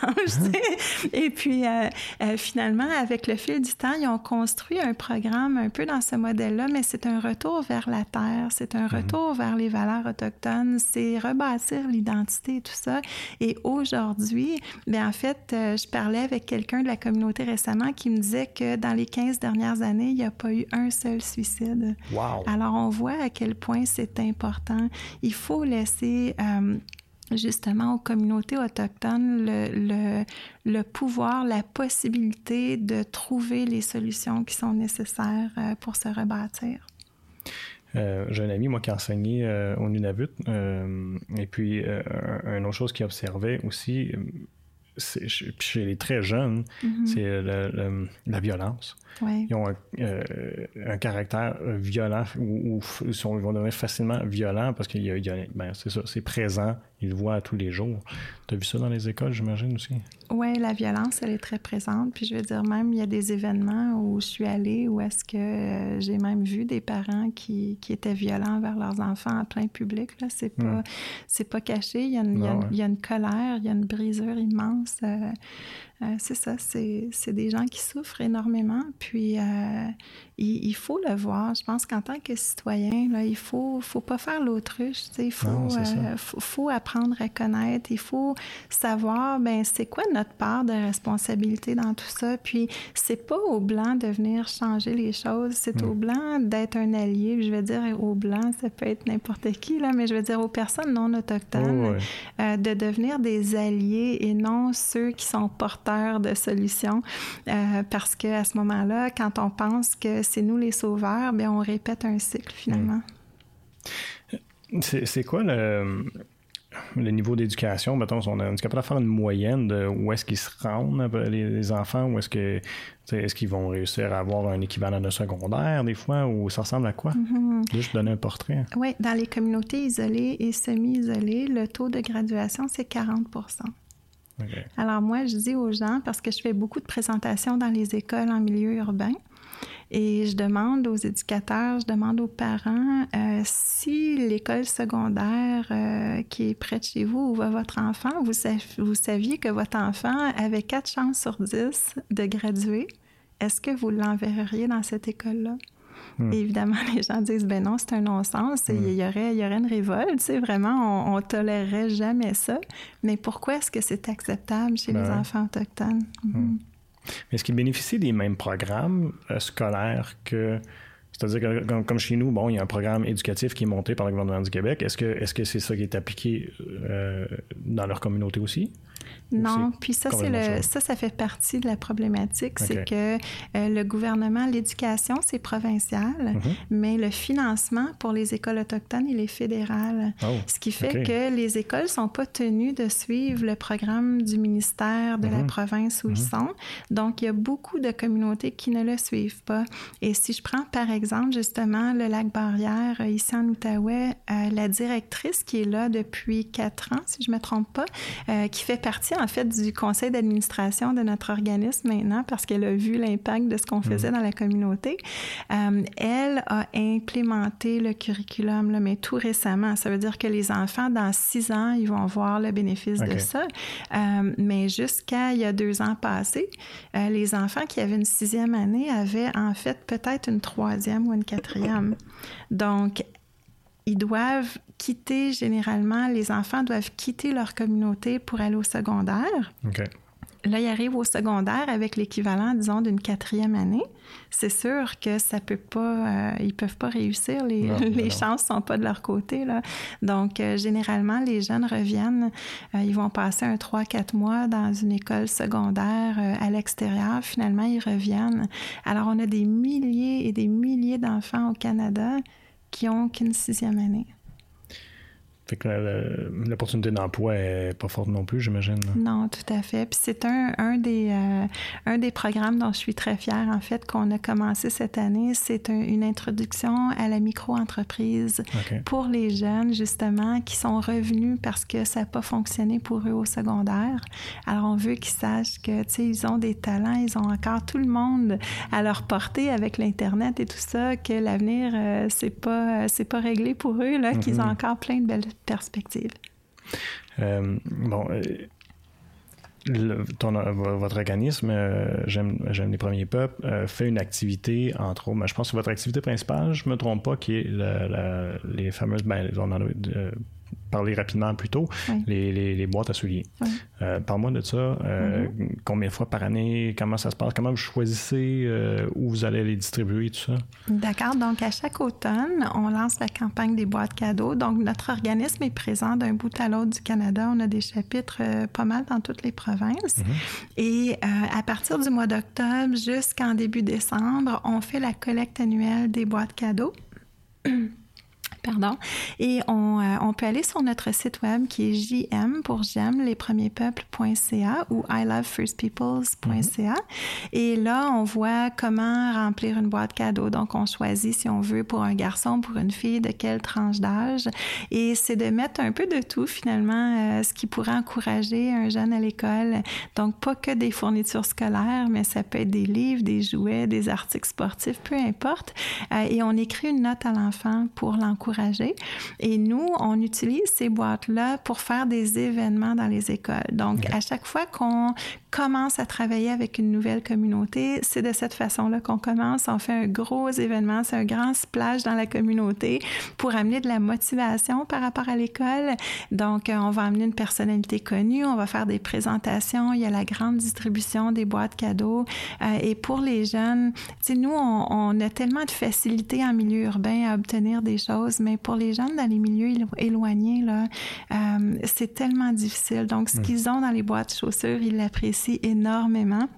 et puis finalement, avec le fil du temps, ils ont construit un programme un peu dans ce modèle-là, mais c'est un retour vers la terre, c'est un mhm. retour vers les valeurs autochtones, c'est rebâtir l'identité et tout ça. Et aujourd'hui, bien en fait, je parlais avec quelqu'un de la communauté récemment qui me disait que dans les 15 dernières années, il n'y a pas eu un seul suicide. Alors, on voit à quel point c'est important. Il faut laisser... Euh, justement aux communautés autochtones le, le, le, pouvoir, la possibilité de trouver les solutions qui sont nécessaires euh, pour se rebâtir. Euh, j'ai un ami, moi, qui enseignait au Nunavut. et puis, une autre chose qu'il observait aussi, chez les très jeunes, mm-hmm. c'est la violence. Ils ont euh, un, caractère violent ou, ils, vont devenir facilement violents parce que ben, c'est ça, c'est présent, ils le voient tous les jours. Tu as vu ça dans les écoles, j'imagine aussi? Oui, la violence, elle est très présente. Puis je veux dire, même, il y a des événements où je suis allée où est-ce que euh, j'ai même vu des parents qui, qui, étaient violents vers leurs enfants en plein public. Là. C'est pas, hmm. c'est pas caché. Il y, a une, il, y a une, colère, il y a une brisure immense. Euh, euh, c'est ça, c'est des gens qui souffrent énormément. Puis, euh, il, faut le voir. Je pense qu'en tant que citoyen, là, il faut, faut pas faire l'autruche. Il faut, euh, faut, apprendre à connaître. Il faut savoir, ben c'est quoi notre part de responsabilité dans tout ça. Puis, c'est pas au blanc de venir changer les choses. C'est au mm. blanc d'être un allié. Je veux dire, au blanc, ça peut être n'importe qui, là, mais je veux dire, aux personnes non autochtones, de devenir des alliés et non ceux qui sont porteurs de solutions euh, parce qu'à ce moment-là, quand on pense que c'est nous les sauveurs, bien, on répète un cycle finalement. C'est quoi le, le niveau d'éducation? Mettons, on est capable de faire une moyenne de où est-ce qu'ils se rendent, les, enfants, ou est-ce que est-ce qu'ils vont réussir à avoir un équivalent de secondaire des fois, ou ça ressemble à quoi? Mm-hmm. Juste donner un portrait. Oui, dans les communautés isolées et semi-isolées, le taux de graduation, c'est 40 alors moi, je dis aux gens, parce que je fais beaucoup de présentations dans les écoles en milieu urbain, et je demande aux éducateurs, je demande aux parents euh, si l'école secondaire euh, qui est près de chez vous, où va votre enfant, vous, saviez que votre enfant avait quatre chances sur dix de graduer, est-ce que vous l'enverriez dans cette école-là? Hmm. évidemment, [laughs] les gens disent ben non, c'est un non-sens. Hmm. Il, y aurait, il y aurait une révolte. Tu vraiment, on, ne tolérerait jamais ça. Mais pourquoi est-ce que c'est acceptable chez les ben enfants autochtones? Hmm. Est-ce qu'ils bénéficient des mêmes programmes euh, scolaires que c'est-à-dire que comme, chez nous, bon, il y a un programme éducatif qui est monté par le gouvernement du Québec. Est-ce que c'est ça qui est appliqué euh, dans leur communauté aussi? Non, puis ça, c'est le, ça, ça fait partie de la problématique, c'est que euh, le gouvernement, l'éducation, c'est provincial, mhm. mais le financement pour les écoles autochtones, il est fédéral. Oh, Ce qui fait que les écoles sont pas tenues de suivre le programme du ministère de la mhm. province où ils mhm. sont. Donc, il y a beaucoup de communautés qui ne le suivent pas. Et si je prends par exemple justement le lac Barrière euh, ici en Outaouais, euh, la directrice qui est là depuis quatre ans, si je me trompe pas, qui fait partie en fait du conseil d'administration de notre organisme maintenant parce qu'elle a vu l'impact de ce qu'on faisait mm. dans la communauté. Euh, elle a implémenté le curriculum, là, mais tout récemment. Ça veut dire que les enfants, dans six ans, ils vont voir le bénéfice de ça. Euh, mais jusqu'à il y a deux ans passés, euh, les enfants qui avaient une sixième année avaient en fait peut-être une troisième ou une quatrième. Donc, ils doivent quitter, généralement, les enfants doivent quitter leur communauté pour aller au secondaire. Là, il arrive au secondaire avec l'équivalent, disons, d'une quatrième année. C'est sûr que ça peut pas, euh, ils peuvent pas réussir. Les, [laughs] les chances sont pas de leur côté. Là. Donc, euh, généralement, les jeunes reviennent, euh, ils vont passer un 3-4 mois dans une école secondaire à l'extérieur. Finalement, ils reviennent. Alors, on a des milliers et des milliers d'enfants au Canada qui ont qu'une sixième année. Fait que l'opportunité d'emploi est pas forte non plus, j'imagine. Non, tout à fait. Puis c'est un, un, des, euh, un des programmes dont je suis très fière, en fait, qu'on a commencé cette année. C'est une introduction à la micro-entreprise pour les jeunes, justement, qui sont revenus parce que ça n'a pas fonctionné pour eux au secondaire. Alors, on veut qu'ils sachent que, tu sais, ils ont des talents, ils ont encore tout le monde à leur portée avec l'Internet et tout ça, que l'avenir, euh, c'est pas, c'est pas réglé pour eux, là, qu'ils ont mm-hmm. encore plein de belles perspective. Euh, bon, euh, votre organisme, euh, j'aime les premiers peuples, fait une activité, entre autres, je pense que votre activité principale, je ne me trompe pas, qui est les fameuses, ben, parler rapidement plus tôt, les, les, boîtes à souliers. Euh, parle-moi de ça. Euh, mm-hmm. Combien de fois par année? Comment ça se passe? Comment vous choisissez euh, où vous allez les distribuer, tout ça? D'accord. Donc, à chaque automne, on lance la campagne des boîtes cadeaux. Donc, notre organisme est présent d'un bout à l'autre du Canada. On a des chapitres pas mal dans toutes les provinces. Mm-hmm. Et à partir du mois d'octobre jusqu'en début décembre, on fait la collecte annuelle des boîtes cadeaux. [clears throat] Pardon. Et on, euh, on, peut aller sur notre site web qui est jm pour j'aime les premiers peuples.ca ou I love first peoples.ca. Et là, on voit comment remplir une boîte cadeau. Donc, on choisit si on veut pour un garçon, pour une fille, de quelle tranche d'âge. Et c'est de mettre un peu de tout finalement, euh, ce qui pourrait encourager un jeune à l'école. Donc, pas que des fournitures scolaires, mais ça peut être des livres, des jouets, des articles sportifs, peu importe. Euh, et on écrit une note à l'enfant pour l'encourager et nous, on utilise ces boîtes-là pour faire des événements dans les écoles. Donc, à chaque fois qu'on commence à travailler avec une nouvelle communauté, c'est de cette façon-là qu'on commence. On fait un gros événement, c'est un grand splash dans la communauté pour amener de la motivation par rapport à l'école. Donc, euh, on va amener une personnalité connue, on va faire des présentations, il y a la grande distribution des boîtes cadeaux. Euh, et pour les jeunes, nous, on, on a tellement de facilité en milieu urbain à obtenir des choses mais pour les jeunes dans les milieux éloignés, là, euh, c'est tellement difficile. Donc, ce mm. qu'ils ont dans les boîtes de chaussures, ils l'apprécient énormément.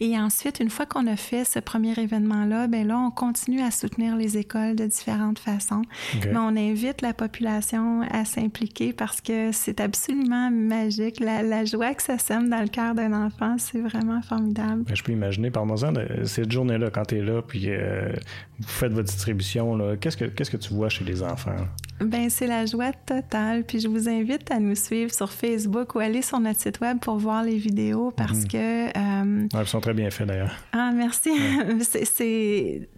Et ensuite, une fois qu'on a fait ce premier événement-là, ben là, on continue à soutenir les écoles de différentes façons. Mais on invite la population à s'impliquer parce que c'est absolument magique. La, joie que ça sème dans le cœur d'un enfant, c'est vraiment formidable. Ben, je peux imaginer, par moi de cette journée-là, quand tu es là, puis euh, vous faites votre distribution, qu'est-ce que, qu'est-ce que tu vois chez les enfants? Ben c'est la joie totale. Puis je vous invite à nous suivre sur Facebook ou aller sur notre site web pour voir les vidéos parce mhm. que. Euh, elles sont très bien faites d'ailleurs. Ah merci. [laughs]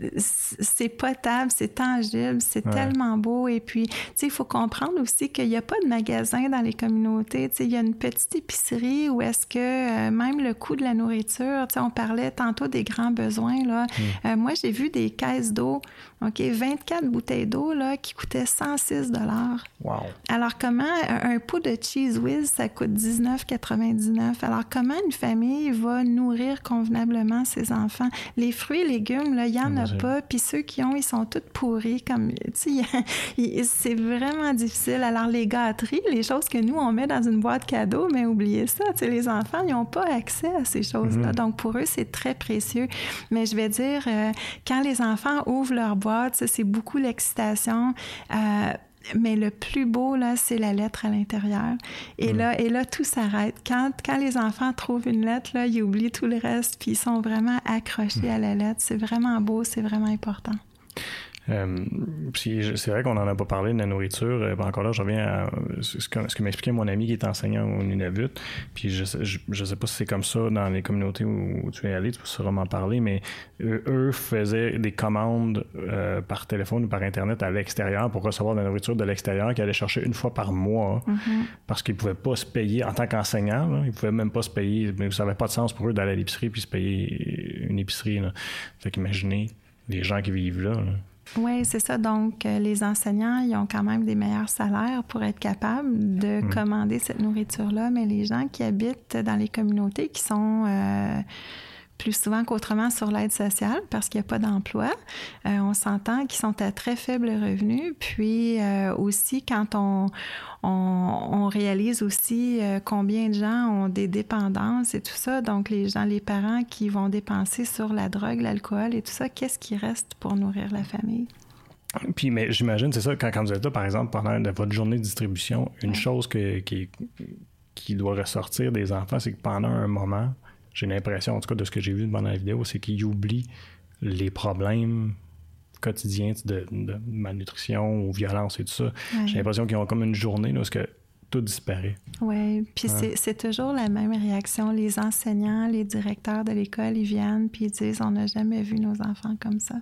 c'est potable, c'est tangible, c'est tellement beau. Et puis, tu sais, il faut comprendre aussi qu'il n'y a pas de magasin dans les communautés. Tu sais, il y a une petite épicerie où est-ce que euh, même le coût de la nourriture, tu sais, on parlait tantôt des grands besoins là. Mhm. Euh, moi, j'ai vu des caisses d'eau, ok, 24 bouteilles d'eau là qui coûtaient 100 dollars. Wow. Alors, comment un, pot de Cheese Whiz, ça coûte 19,99. Alors, comment une famille va nourrir convenablement ses enfants? Les fruits et légumes, il n'y en a pas. Puis ceux qui ont, ils sont tous pourris. Comme, [laughs] c'est vraiment difficile. Alors, les gâteries, les choses que nous, on met dans une boîte cadeau, mais oubliez ça. les enfants, ils n'ont pas accès à ces choses-là. Mm-hmm. Donc, pour eux, c'est très précieux. Mais je vais dire, euh, quand les enfants ouvrent leur boîte, c'est beaucoup l'excitation. Euh, mais le plus beau, là, c'est la lettre à l'intérieur. Et, mm. là, et là, tout s'arrête. Quand, quand les enfants trouvent une lettre, là, ils oublient tout le reste, puis ils sont vraiment accrochés à la lettre. C'est vraiment beau, c'est vraiment important. Euh, c'est vrai qu'on en a pas parlé de la nourriture. Euh, encore là, je reviens à ce que, ce que m'expliquait mon ami qui est enseignant au Nunavut. Puis je, je, sais pas si c'est comme ça dans les communautés où, tu es allé, tu peux sûrement m'en parler, mais eux, faisaient des commandes euh, par téléphone ou par Internet à l'extérieur pour recevoir de la nourriture de l'extérieur qu'ils allaient chercher une fois par mois mm-hmm. parce qu'ils pouvaient pas se payer en tant qu'enseignant. Ils pouvaient même pas se payer, mais ça n'avait pas de sens pour eux d'aller à l'épicerie puis se payer une épicerie. Là. Fait qu'imaginez les gens qui vivent là Oui, c'est ça. Donc, les enseignants, ils ont quand même des meilleurs salaires pour être capables de hmm. commander cette nourriture-là, mais les gens qui habitent dans les communautés qui sont plus souvent qu'autrement sur l'aide sociale parce qu'il n'y a pas d'emploi. Euh, on s'entend qu'ils sont à très faible revenu. Puis euh, aussi, quand on, on, réalise aussi euh, combien de gens ont des dépendances et tout ça, donc les gens, les parents qui vont dépenser sur la drogue, l'alcool et tout ça, qu'est-ce qui reste pour nourrir la famille? Puis, mais j'imagine, c'est ça, quand, quand, vous êtes là, par exemple, pendant votre journée de distribution, une chose que, qui, qui doit ressortir des enfants, c'est que pendant un moment, j'ai l'impression, en tout cas, de ce que j'ai vu pendant la vidéo, c'est qu'ils oublient les problèmes quotidiens de, malnutrition ou violence et tout ça. J'ai l'impression qu'ils ont comme une journée là, où que tout disparaît. Oui, puis c'est toujours la même réaction. Les enseignants, les directeurs de l'école, ils viennent puis ils disent on n'a jamais vu nos enfants comme ça.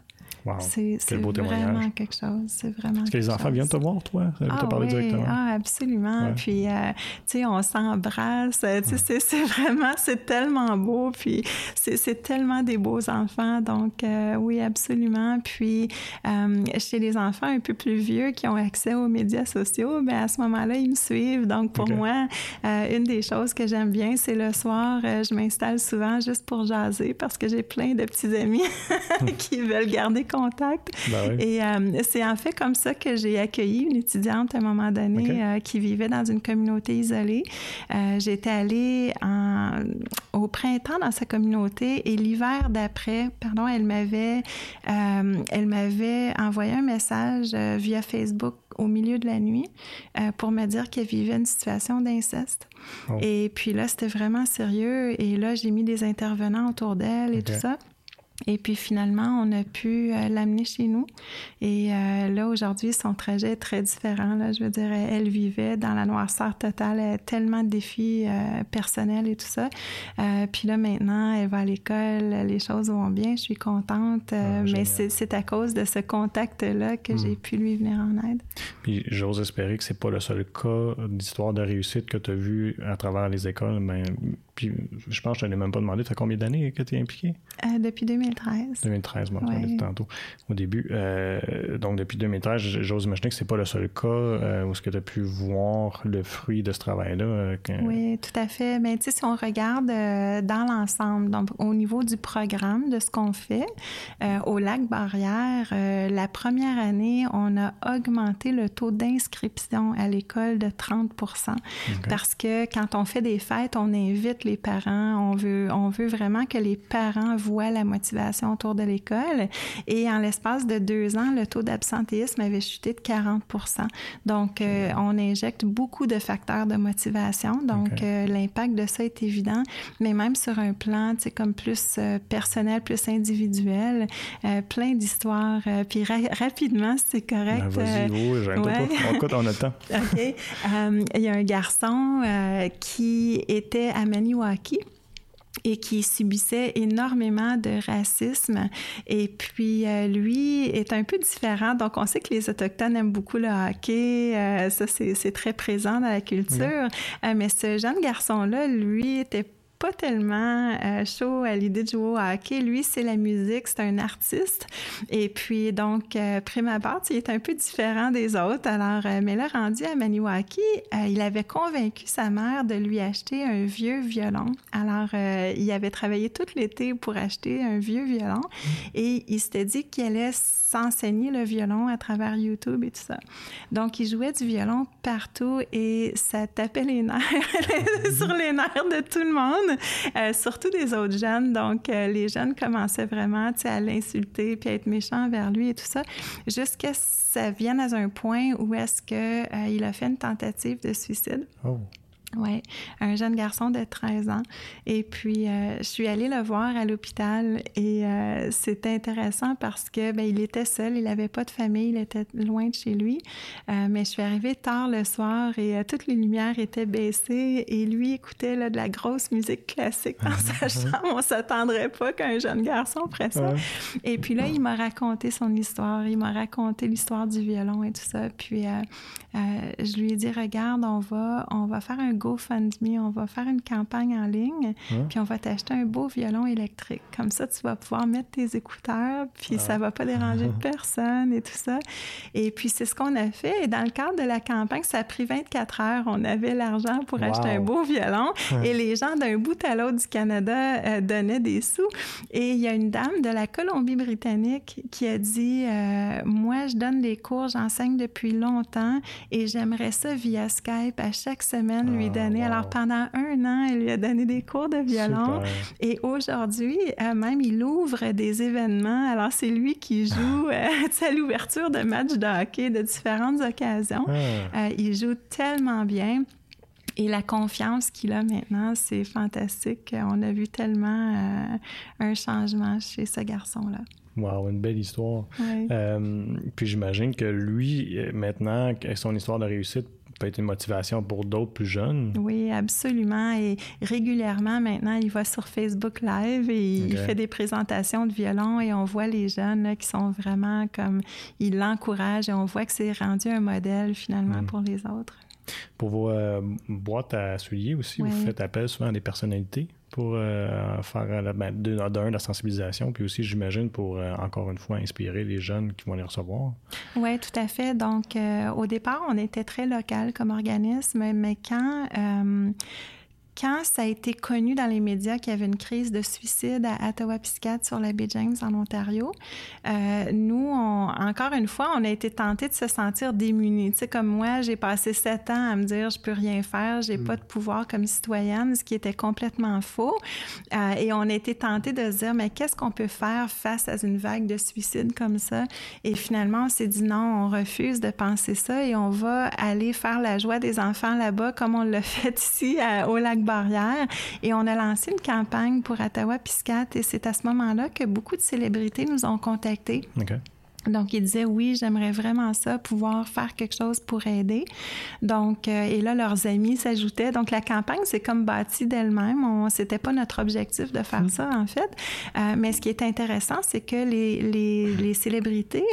C'est vraiment quelque chose. C'est vraiment. Est-ce que les enfants viennent te voir, toi? Ah, oui. directement? Ah, absolument. Puis, euh, tu sais, on s'embrasse. Tu sais, c'est [laughs] vraiment, c'est tellement beau. Puis, c'est tellement des beaux enfants. Donc, euh, oui, absolument. Puis, euh, chez les enfants un peu plus vieux qui ont accès aux médias sociaux, ben à ce moment-là, ils me suivent. Donc, pour moi, une des choses que j'aime bien, c'est le soir, je m'installe souvent juste pour jaser parce que j'ai plein de petits amis [laughs] qui veulent garder contact. Ben Et euh, c'est en fait comme ça que j'ai accueilli une étudiante à un moment donné euh, qui vivait dans une communauté isolée. Euh, j'étais allée au printemps dans sa communauté et l'hiver d'après, pardon, elle m'avait, elle m'avait envoyé un message via Facebook au milieu de la nuit pour me dire qu'elle vivait une situation d'inceste. Oh. Et puis là, c'était vraiment sérieux. Et là, j'ai mis des intervenants autour d'elle et tout ça. Et puis finalement, on a pu euh, l'amener chez nous. Et euh, là, aujourd'hui, son trajet est très différent. Là. Je veux dire, elle vivait dans la noirceur totale, tellement de défis euh, personnels et tout ça. puis là, maintenant, elle va à l'école, les choses vont bien, je suis contente. Ah, mais c'est à cause de ce contact-là que j'ai hmm. pu lui venir en aide. Puis j'ose espérer que c'est pas le seul cas d'histoire de réussite que tu as vu à travers les écoles, mais puis je pense que je ne même pas demandé, tu as combien d'années que tu es impliqué? Euh, depuis 2013. 2013, moi, ouais. tantôt, au début. Euh, donc, depuis 2013, j'ose imaginer que ce n'est pas le seul cas euh, où est-ce que tu as pu voir le fruit de ce travail-là. Oui, tout à fait. Mais tu sais, si on regarde dans l'ensemble, donc au niveau du programme, de ce qu'on fait, au lac Barrière, la première année, on a augmenté le taux d'inscription à l'école de 30% Parce que quand on fait des fêtes, on invite les parents. On veut, on veut vraiment que les parents voient la motivation autour de l'école. Et en l'espace de deux ans, le taux d'absentéisme avait chuté de 40 Donc, euh, on injecte beaucoup de facteurs de motivation. Donc, euh, l'impact de ça est évident. Mais même sur un plan, c'est comme plus euh, personnel, plus individuel, plein d'histoires. puis rapidement, c'est correct. Ben, vas-y, oui, j'aime pas. On a le temps. OK. Il y a un garçon qui était à et qui subissait énormément de racisme. Et puis, euh, lui est un peu différent. Donc, on sait que les Autochtones aiment beaucoup le hockey. Euh, ça, c'est très présent dans la culture. Euh, mais ce jeune garçon-là, lui, était pas tellement euh, chaud à l'idée de jouer au hockey. Lui, c'est la musique, c'est un artiste. Et puis, donc, euh, prime abord, il est un peu différent des autres. Alors, euh, mais là, rendu à Maniwaki, il avait convaincu sa mère de lui acheter un vieux violon. Alors, il avait travaillé tout l'été pour acheter un vieux violon et il s'était dit qu'il allait s'enseigner le violon à travers YouTube et tout ça. Donc, il jouait du violon partout et ça tapait les nerfs [laughs] sur les nerfs de tout le monde. [laughs] Euh, surtout des autres jeunes. Donc, euh, les jeunes commençaient vraiment à l'insulter puis à être méchants vers lui et tout ça, jusqu'à ce que ça vienne à un point où est-ce qu'il euh, a fait une tentative de suicide. Oh. Oui, un jeune garçon de 13 ans. Et puis, euh, je suis allée le voir à l'hôpital et euh, c'était intéressant parce que ben, il était seul, il n'avait pas de famille, il était loin de chez lui. Euh, mais je suis arrivée tard le soir et toutes les lumières étaient baissées et lui écoutait là, de la grosse musique classique dans sa chambre. On s'attendrait pas qu'un jeune garçon ferait ça. Et puis là, il m'a raconté son histoire, il m'a raconté l'histoire du violon et tout ça. Puis, je lui ai dit, regarde, on va, on va faire un GoFundMe. On va faire une campagne en ligne, Hein? puis on va t'acheter un beau violon électrique. Comme ça, tu vas pouvoir mettre tes écouteurs, puis ça va pas déranger [laughs] personne et tout ça. Et puis, c'est ce qu'on a fait. Et dans le cadre de la campagne, ça a pris 24 heures. On avait l'argent pour Wow. acheter un beau violon. Et les gens d'un bout à l'autre du Canada euh, donnaient des sous. Et il y a une dame de la Colombie-Britannique qui a dit euh, Moi, je donne des cours, j'enseigne depuis longtemps et j'aimerais ça via Skype à chaque semaine lui Alors, pendant un an, elle lui a donné des cours de violon. Super. Et aujourd'hui, euh, même, il ouvre des événements. Alors, c'est lui qui joue [laughs] euh, à l'ouverture de matchs de hockey de différentes occasions. Ah. Euh, il joue tellement bien. Et la confiance qu'il a maintenant, c'est fantastique. On a vu tellement un changement chez ce garçon-là. Wow, une belle histoire. Euh, puis j'imagine que lui, maintenant, que son histoire de réussite peut être une motivation pour d'autres plus jeunes. Oui, absolument. Et régulièrement, maintenant, il va sur Facebook Live et il fait des présentations de violon et on voit les jeunes là, qui sont vraiment comme... Il l'encourage et on voit que c'est rendu un modèle finalement Mm. pour les autres. Pour vos euh, boîtes à souliers aussi, Oui. vous faites appel souvent à des personnalités? Pour euh, faire euh, ben, de- d'un, la sensibilisation, puis aussi, j'imagine, pour, euh, encore une fois, inspirer les jeunes qui vont les recevoir. Oui, tout à fait. Donc, au départ, on était très local comme organisme, mais quand, quand ça a été connu dans les médias qu'il y avait une crise de suicide à Ottawa-Piscate sur la baie James en Ontario, euh, nous, on- encore une fois, on a été tentés de se sentir démunis. Tu sais, comme moi, j'ai passé sept ans à me dire je peux rien faire, j'ai pas de pouvoir comme citoyenne, ce qui était complètement faux. Euh, et on a été tentés de se dire mais qu'est-ce qu'on peut faire face à une vague de suicides comme ça? Et finalement, on s'est dit non, on refuse de penser ça et on va aller faire la joie des enfants là-bas comme on l'a [laughs] fait ici à- au lac Barrière. Et on a lancé une campagne pour Ottawa-Piscate et c'est à ce moment-là que beaucoup de célébrités nous ont contactés. Donc, ils disaient oui, j'aimerais vraiment ça, pouvoir faire quelque chose pour aider. Donc, euh, et là, leurs amis s'ajoutaient. Donc, la campagne, c'est comme bâtie d'elle-même. On, c'était pas notre objectif de faire ça, en fait. Euh, mais ce qui est intéressant, c'est que les, les, les célébrités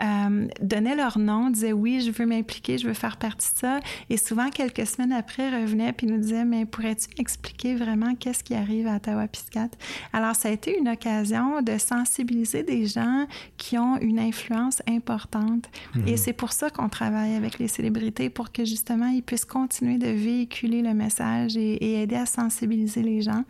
euh, donnaient leur nom, disaient oui, je veux m'impliquer, je veux faire partie de ça. Et souvent, quelques semaines après, revenaient puis nous disaient, mais pourrais-tu m'expliquer vraiment qu'est-ce qui arrive à Ottawa-Piscate? Alors, ça a été une occasion de sensibiliser des gens qui ont une influence importante. Et c'est pour ça qu'on travaille avec les célébrités, pour que justement, ils puissent continuer de véhiculer le message et, et aider à sensibiliser les gens.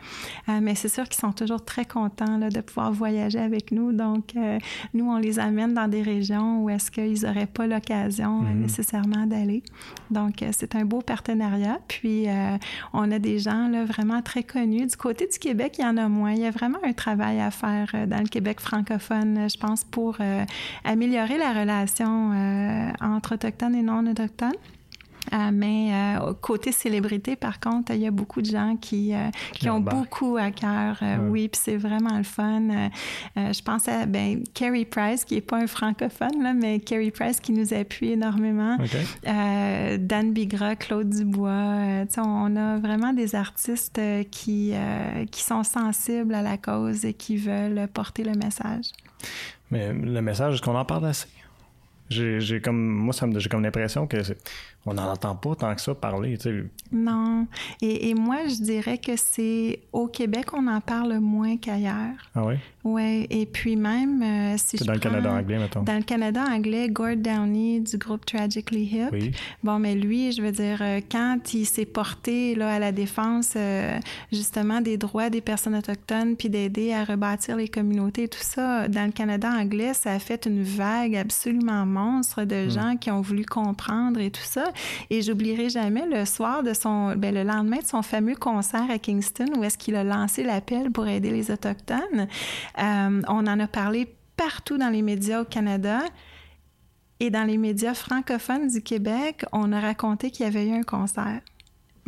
Euh, mais c'est sûr qu'ils sont toujours très contents là, de pouvoir voyager avec nous. Donc, euh, nous, on les amène dans des régions où est-ce qu'ils n'auraient pas l'occasion euh, nécessairement d'aller. Donc, c'est un beau partenariat. Puis, on a des gens là, vraiment très connus. Du côté du Québec, il y en a moins. Il y a vraiment un travail à faire dans le Québec francophone, je pense, pour euh, améliorer la relation euh, entre autochtones et non autochtones. Euh, mais euh, côté célébrité, par contre, il y a beaucoup de gens qui, euh, qui ont beaucoup à cœur. Ouais. Oui, puis c'est vraiment le fun. Je pense à ben, Carrie Price, qui n'est pas un francophone, là, mais Carrie Price qui nous appuie énormément. Dan Bigra, Claude Dubois. on a vraiment des artistes qui, qui sont sensibles à la cause et qui veulent porter le message. Mais le message, est-ce qu'on en parle assez? J'ai, j'ai comme, moi, ça me, j'ai comme l'impression que c'est, on n'en entend pas tant que ça parler. Tu sais. Non. Et, et moi, je dirais que c'est au Québec, on en parle moins qu'ailleurs. Ah oui? Oui. Et puis même, euh, si C'est je dans le Canada anglais, mettons. Dans le Canada anglais, Gord Downey du groupe Tragically Hip. Oui. Bon, mais lui, je veux dire, euh, quand il s'est porté là, à la défense euh, justement des droits des personnes autochtones, puis d'aider à rebâtir les communautés et tout ça, dans le Canada anglais, ça a fait une vague absolument monstre de gens qui ont voulu comprendre et tout ça. Et j'oublierai jamais le soir de son, ben, le lendemain de son fameux concert à Kingston, où est-ce qu'il a lancé l'appel pour aider les autochtones. Euh, on en a parlé partout dans les médias au Canada. Et dans les médias francophones du Québec, on a raconté qu'il y avait eu un concert.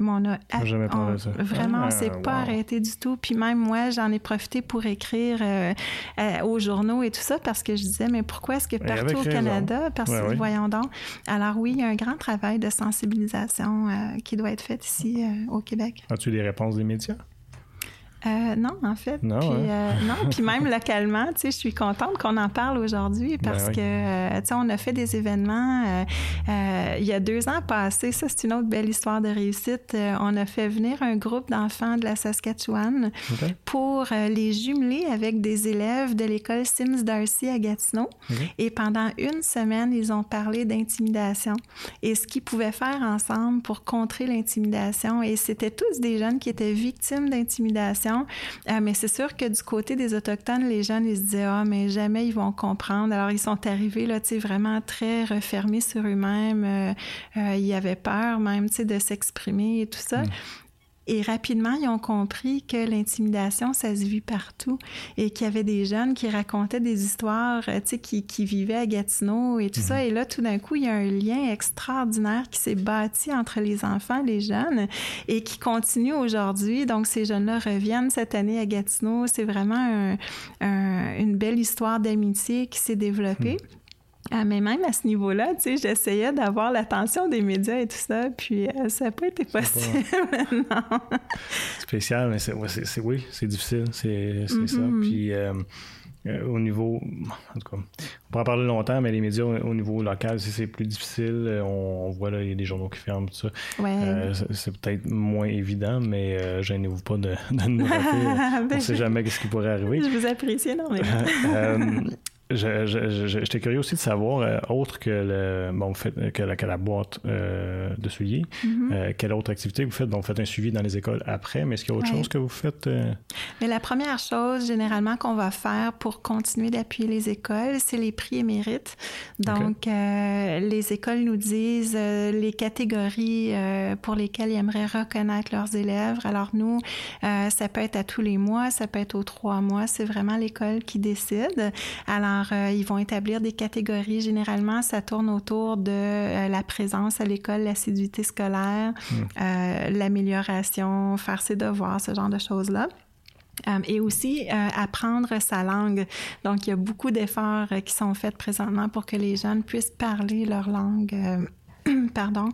Mais on a parlé on- de ça. Vraiment, Ah, c'est pas wow. arrêté du tout. Puis même moi, j'en ai profité pour écrire euh, euh, aux journaux et tout ça parce que je disais, mais pourquoi est-ce que partout au. Canada, parce que ouais. voyons donc. Alors oui, il y a un grand travail de sensibilisation euh, qui doit être fait ici au Québec. As-tu des réponses des médias? Euh, non, en fait. Non, puis, hein? euh, non, puis même [laughs] localement, tu sais, je suis contente qu'on en parle aujourd'hui parce Ben oui. que, euh, tu sais, on a fait des événements il y a deux ans passés. Ça, c'est une autre belle histoire de réussite. On a fait venir un groupe d'enfants de la Saskatchewan pour les jumeler avec des élèves de l'école Sims Darcy à Gatineau. Et pendant une semaine, ils ont parlé d'intimidation et ce qu'ils pouvaient faire ensemble pour contrer l'intimidation. Et c'était tous des jeunes qui étaient victimes d'intimidation. Euh, mais c'est sûr que du côté des Autochtones, les jeunes, ils se disaient, ah, mais jamais ils vont comprendre. Alors, ils sont arrivés, là, tu sais, vraiment très refermés sur eux-mêmes. Euh, euh, ils avaient peur même, tu sais, de s'exprimer et tout ça. Et rapidement, ils ont compris que l'intimidation, ça se vit partout et qu'il y avait des jeunes qui racontaient des histoires, euh, tu sais, qui, qui vivaient à Gatineau et tout ça. Et là, tout d'un coup, il y a un lien extraordinaire qui s'est bâti entre les enfants, les jeunes, et qui continue aujourd'hui. Donc, ces jeunes-là reviennent cette année à Gatineau. C'est vraiment un- un- une belle histoire d'amitié qui s'est développée. Ah, mais même à ce niveau-là, tu sais, j'essayais d'avoir l'attention des médias et tout ça, puis euh, ça n'a pas été possible. [laughs] non. Spécial, mais c'est, ouais, oui, c'est difficile, c'est, ça. Mhm. Puis euh, euh, au niveau, en tout cas, on pourra en parler longtemps, mais les médias au, au niveau local, c'est, c'est plus difficile. On, on voit là, il y a des journaux qui ferment, tout ça. Ouais. C'est, peut-être moins évident, mais gênez-vous pas de, de nous rappeler. [laughs] On Ben, ne sait jamais ce qui pourrait arriver. Je vous apprécie énormément. [laughs] J'étais curieux aussi de savoir, euh, autre que, le, bon, que, la, que la boîte euh, de souliers, Mhm. euh, quelle autre activité vous faites? Bon, vous faites un suivi dans les écoles après, mais est-ce qu'il y a autre Ouais. chose que vous faites? Mais la première chose, généralement, qu'on va faire pour continuer d'appuyer les écoles, c'est les prix et mérites. Donc, les écoles nous disent les catégories pour lesquelles ils aimeraient reconnaître leurs élèves. Alors, nous, ça peut être à tous les mois, ça peut être aux trois mois. C'est vraiment l'école qui décide. Alors, euh, ils vont établir des catégories. Généralement, ça tourne autour de euh, la présence à l'école, l'assiduité scolaire, euh, l'amélioration, faire ses devoirs, ce genre de choses-là. Euh, et aussi euh, apprendre sa langue. Donc, il y a beaucoup d'efforts euh, qui sont faits présentement pour que les jeunes puissent parler leur langue. [clears throat] Pardon.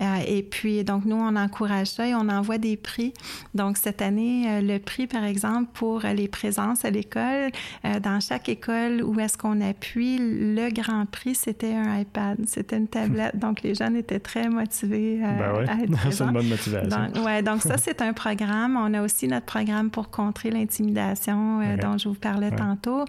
Euh, et puis, donc, nous, on encourage ça et on envoie des prix. Donc, cette année, euh, le prix, par exemple, pour les présences à l'école, euh, dans chaque école où est-ce qu'on appuie, le grand prix, c'était un iPad, c'était une tablette. Donc, les jeunes étaient très motivés euh, Ben ouais, à être [laughs] c'est une bonne motivation. Donc, ouais, donc ça, c'est un programme. On a aussi notre programme pour contrer l'intimidation dont je vous parlais Ouais. tantôt.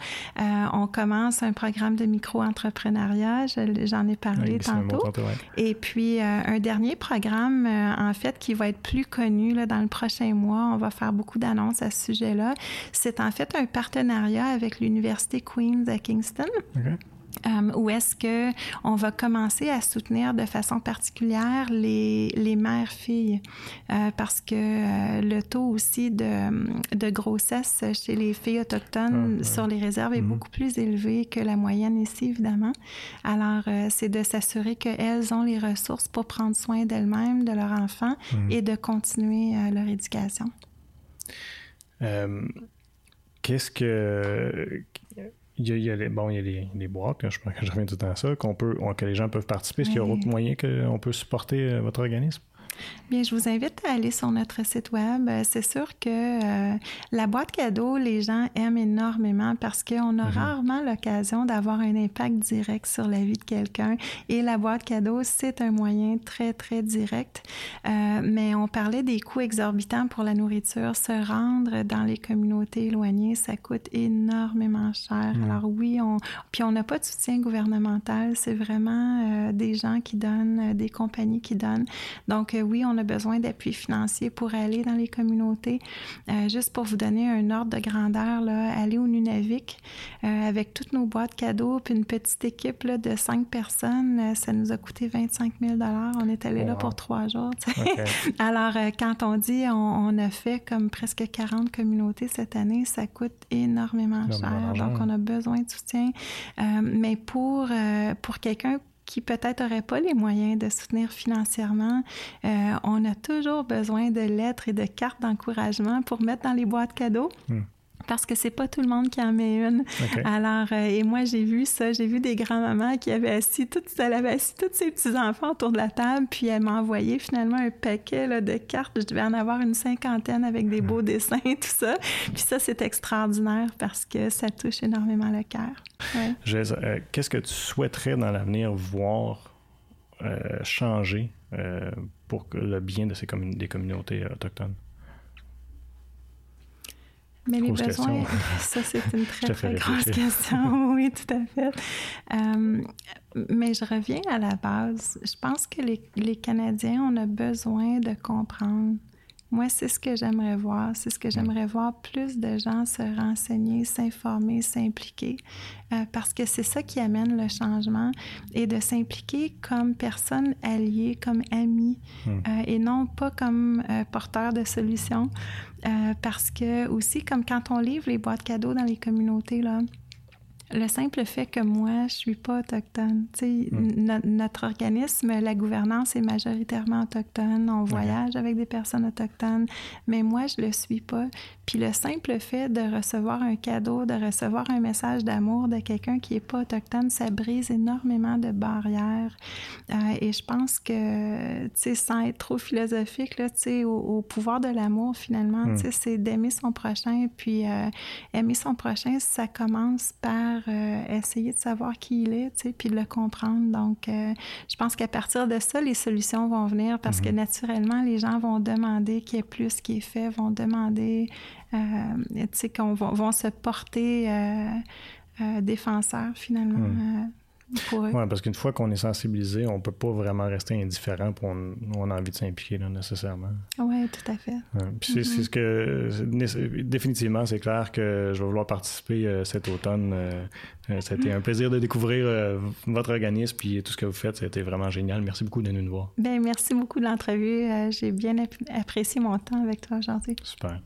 On commence un programme de micro-entrepreneuriat. Je- J'en ai parlé tantôt. tantôt. Et puis, euh, un dernier programme, euh, en fait, qui va être plus connu dans le prochain mois. On va faire beaucoup d'annonces à ce sujet-là. C'est en fait un partenariat avec l'Université Queen's à Kingston. Euh, où est-ce que on va commencer à soutenir de façon particulière les, les mères-filles euh, parce que euh, le taux aussi de, de grossesse chez les filles autochtones Ah, sur les réserves est Mhm. beaucoup plus élevé que la moyenne ici, évidemment. Alors, euh, c'est de s'assurer qu'elles ont les ressources pour prendre soin d'elles-mêmes, de leurs enfants Mhm. et de continuer leur éducation. Qu'est-ce que. Il y a, il y a les, bon, il y a les, les boîtes, que je, reviens tout le temps à ça, qu'on peut, que les gens peuvent participer. Est-ce qu'il y a Oui. autre moyen qu'on peut supporter euh, votre organisme? Bien, je vous invite à aller sur notre site web. Euh, C'est sûr que euh, la boîte cadeau, les gens aiment énormément parce qu'on a Mhm. rarement l'occasion d'avoir un impact direct sur la vie de quelqu'un. Et la boîte cadeau, c'est un moyen très, très direct. Euh, mais on parlait des coûts exorbitants pour la nourriture. Se rendre dans les communautés éloignées, ça coûte énormément cher. Mhm. Alors oui, on, puis on n'a pas de soutien gouvernemental. C'est vraiment euh, des gens qui donnent, des compagnies qui donnent. Donc oui, on a besoin d'appui financier pour aller dans les communautés. Euh, juste pour vous donner un ordre de grandeur, là, aller au Nunavik euh, avec toutes nos boîtes cadeaux, puis une petite équipe là, de cinq personnes, euh, ça nous a coûté 25 000 On est allé là pour trois jours. [laughs] Alors, quand on dit on, on a fait comme presque 40 communautés cette année, ça coûte énormément Énormément cher. Donc, on a besoin de soutien. Mais pour, pour quelqu'un qui peut-être n'aurait pas les moyens de soutenir financièrement, euh, on a toujours besoin de lettres et de cartes d'encouragement pour mettre dans les boîtes cadeaux. Hmm. Parce que c'est pas tout le monde qui en met une. Alors, euh, et moi, j'ai vu ça. J'ai vu des grands-mamans qui avaient assis, toutes, elle avait assis tous ses petits-enfants autour de la table, puis elle m'a envoyé finalement un paquet là, de cartes. Je devais en avoir une cinquantaine avec des beaux dessins, [laughs] tout ça. Puis ça, c'est extraordinaire parce que ça touche énormément le cœur. Euh, qu'est-ce que tu souhaiterais dans l'avenir voir euh, changer pour le bien de ces des communautés autochtones? Mais les besoins, [laughs] ça c'est une [laughs] très très grosse question. [laughs] oui, tout à fait. Euh, mais je reviens à la base. Je pense que les, les Canadiens, on a besoin de comprendre moi, c'est ce que j'aimerais voir. C'est ce que j'aimerais voir plus de gens se renseigner, s'informer, s'impliquer, euh, parce que c'est ça qui amène le changement et de s'impliquer comme personne alliée, comme amie, hmm. euh, et non pas comme euh, porteur de solutions. parce que aussi, comme quand on livre les boîtes cadeaux dans les communautés, là, le simple fait que moi, je suis pas autochtone. Hmm. notre organisme, la gouvernance est majoritairement autochtone. On voyage avec des personnes autochtones, mais moi, je le suis pas. Puis le simple fait de recevoir un cadeau, de recevoir un message d'amour de quelqu'un qui est pas autochtone, ça brise énormément de barrières. Euh, et je pense que, tu sais, sans être trop philosophique, là, tu sais, au, pouvoir de l'amour, finalement, tu sais, hmm. c'est d'aimer son prochain. Puis euh, aimer son prochain, ça commence par euh, essayer de savoir qui il est, tu sais, puis de le comprendre. Donc, je pense qu'à partir de ça, les solutions vont venir parce que mhm. naturellement, les gens vont demander qu'il y ait plus qui est fait, vont demander, tu sais, qu'on vont se porter défenseurs finalement. Mhm. Oui, parce qu'une fois qu'on est sensibilisé, on peut pas vraiment rester indifférent pour on, a envie de s'impliquer nécessairement. Oui, tout à fait. puis c'est ce que définitivement, c'est clair que je vais vouloir participer euh, cet automne. Euh, euh, ça a été un plaisir de découvrir votre organisme puis tout ce que vous faites. Ça a été vraiment génial. Merci beaucoup de nous voir. Ben merci beaucoup de l'entrevue. J'ai bien apprécié mon temps avec toi aujourd'hui. Super.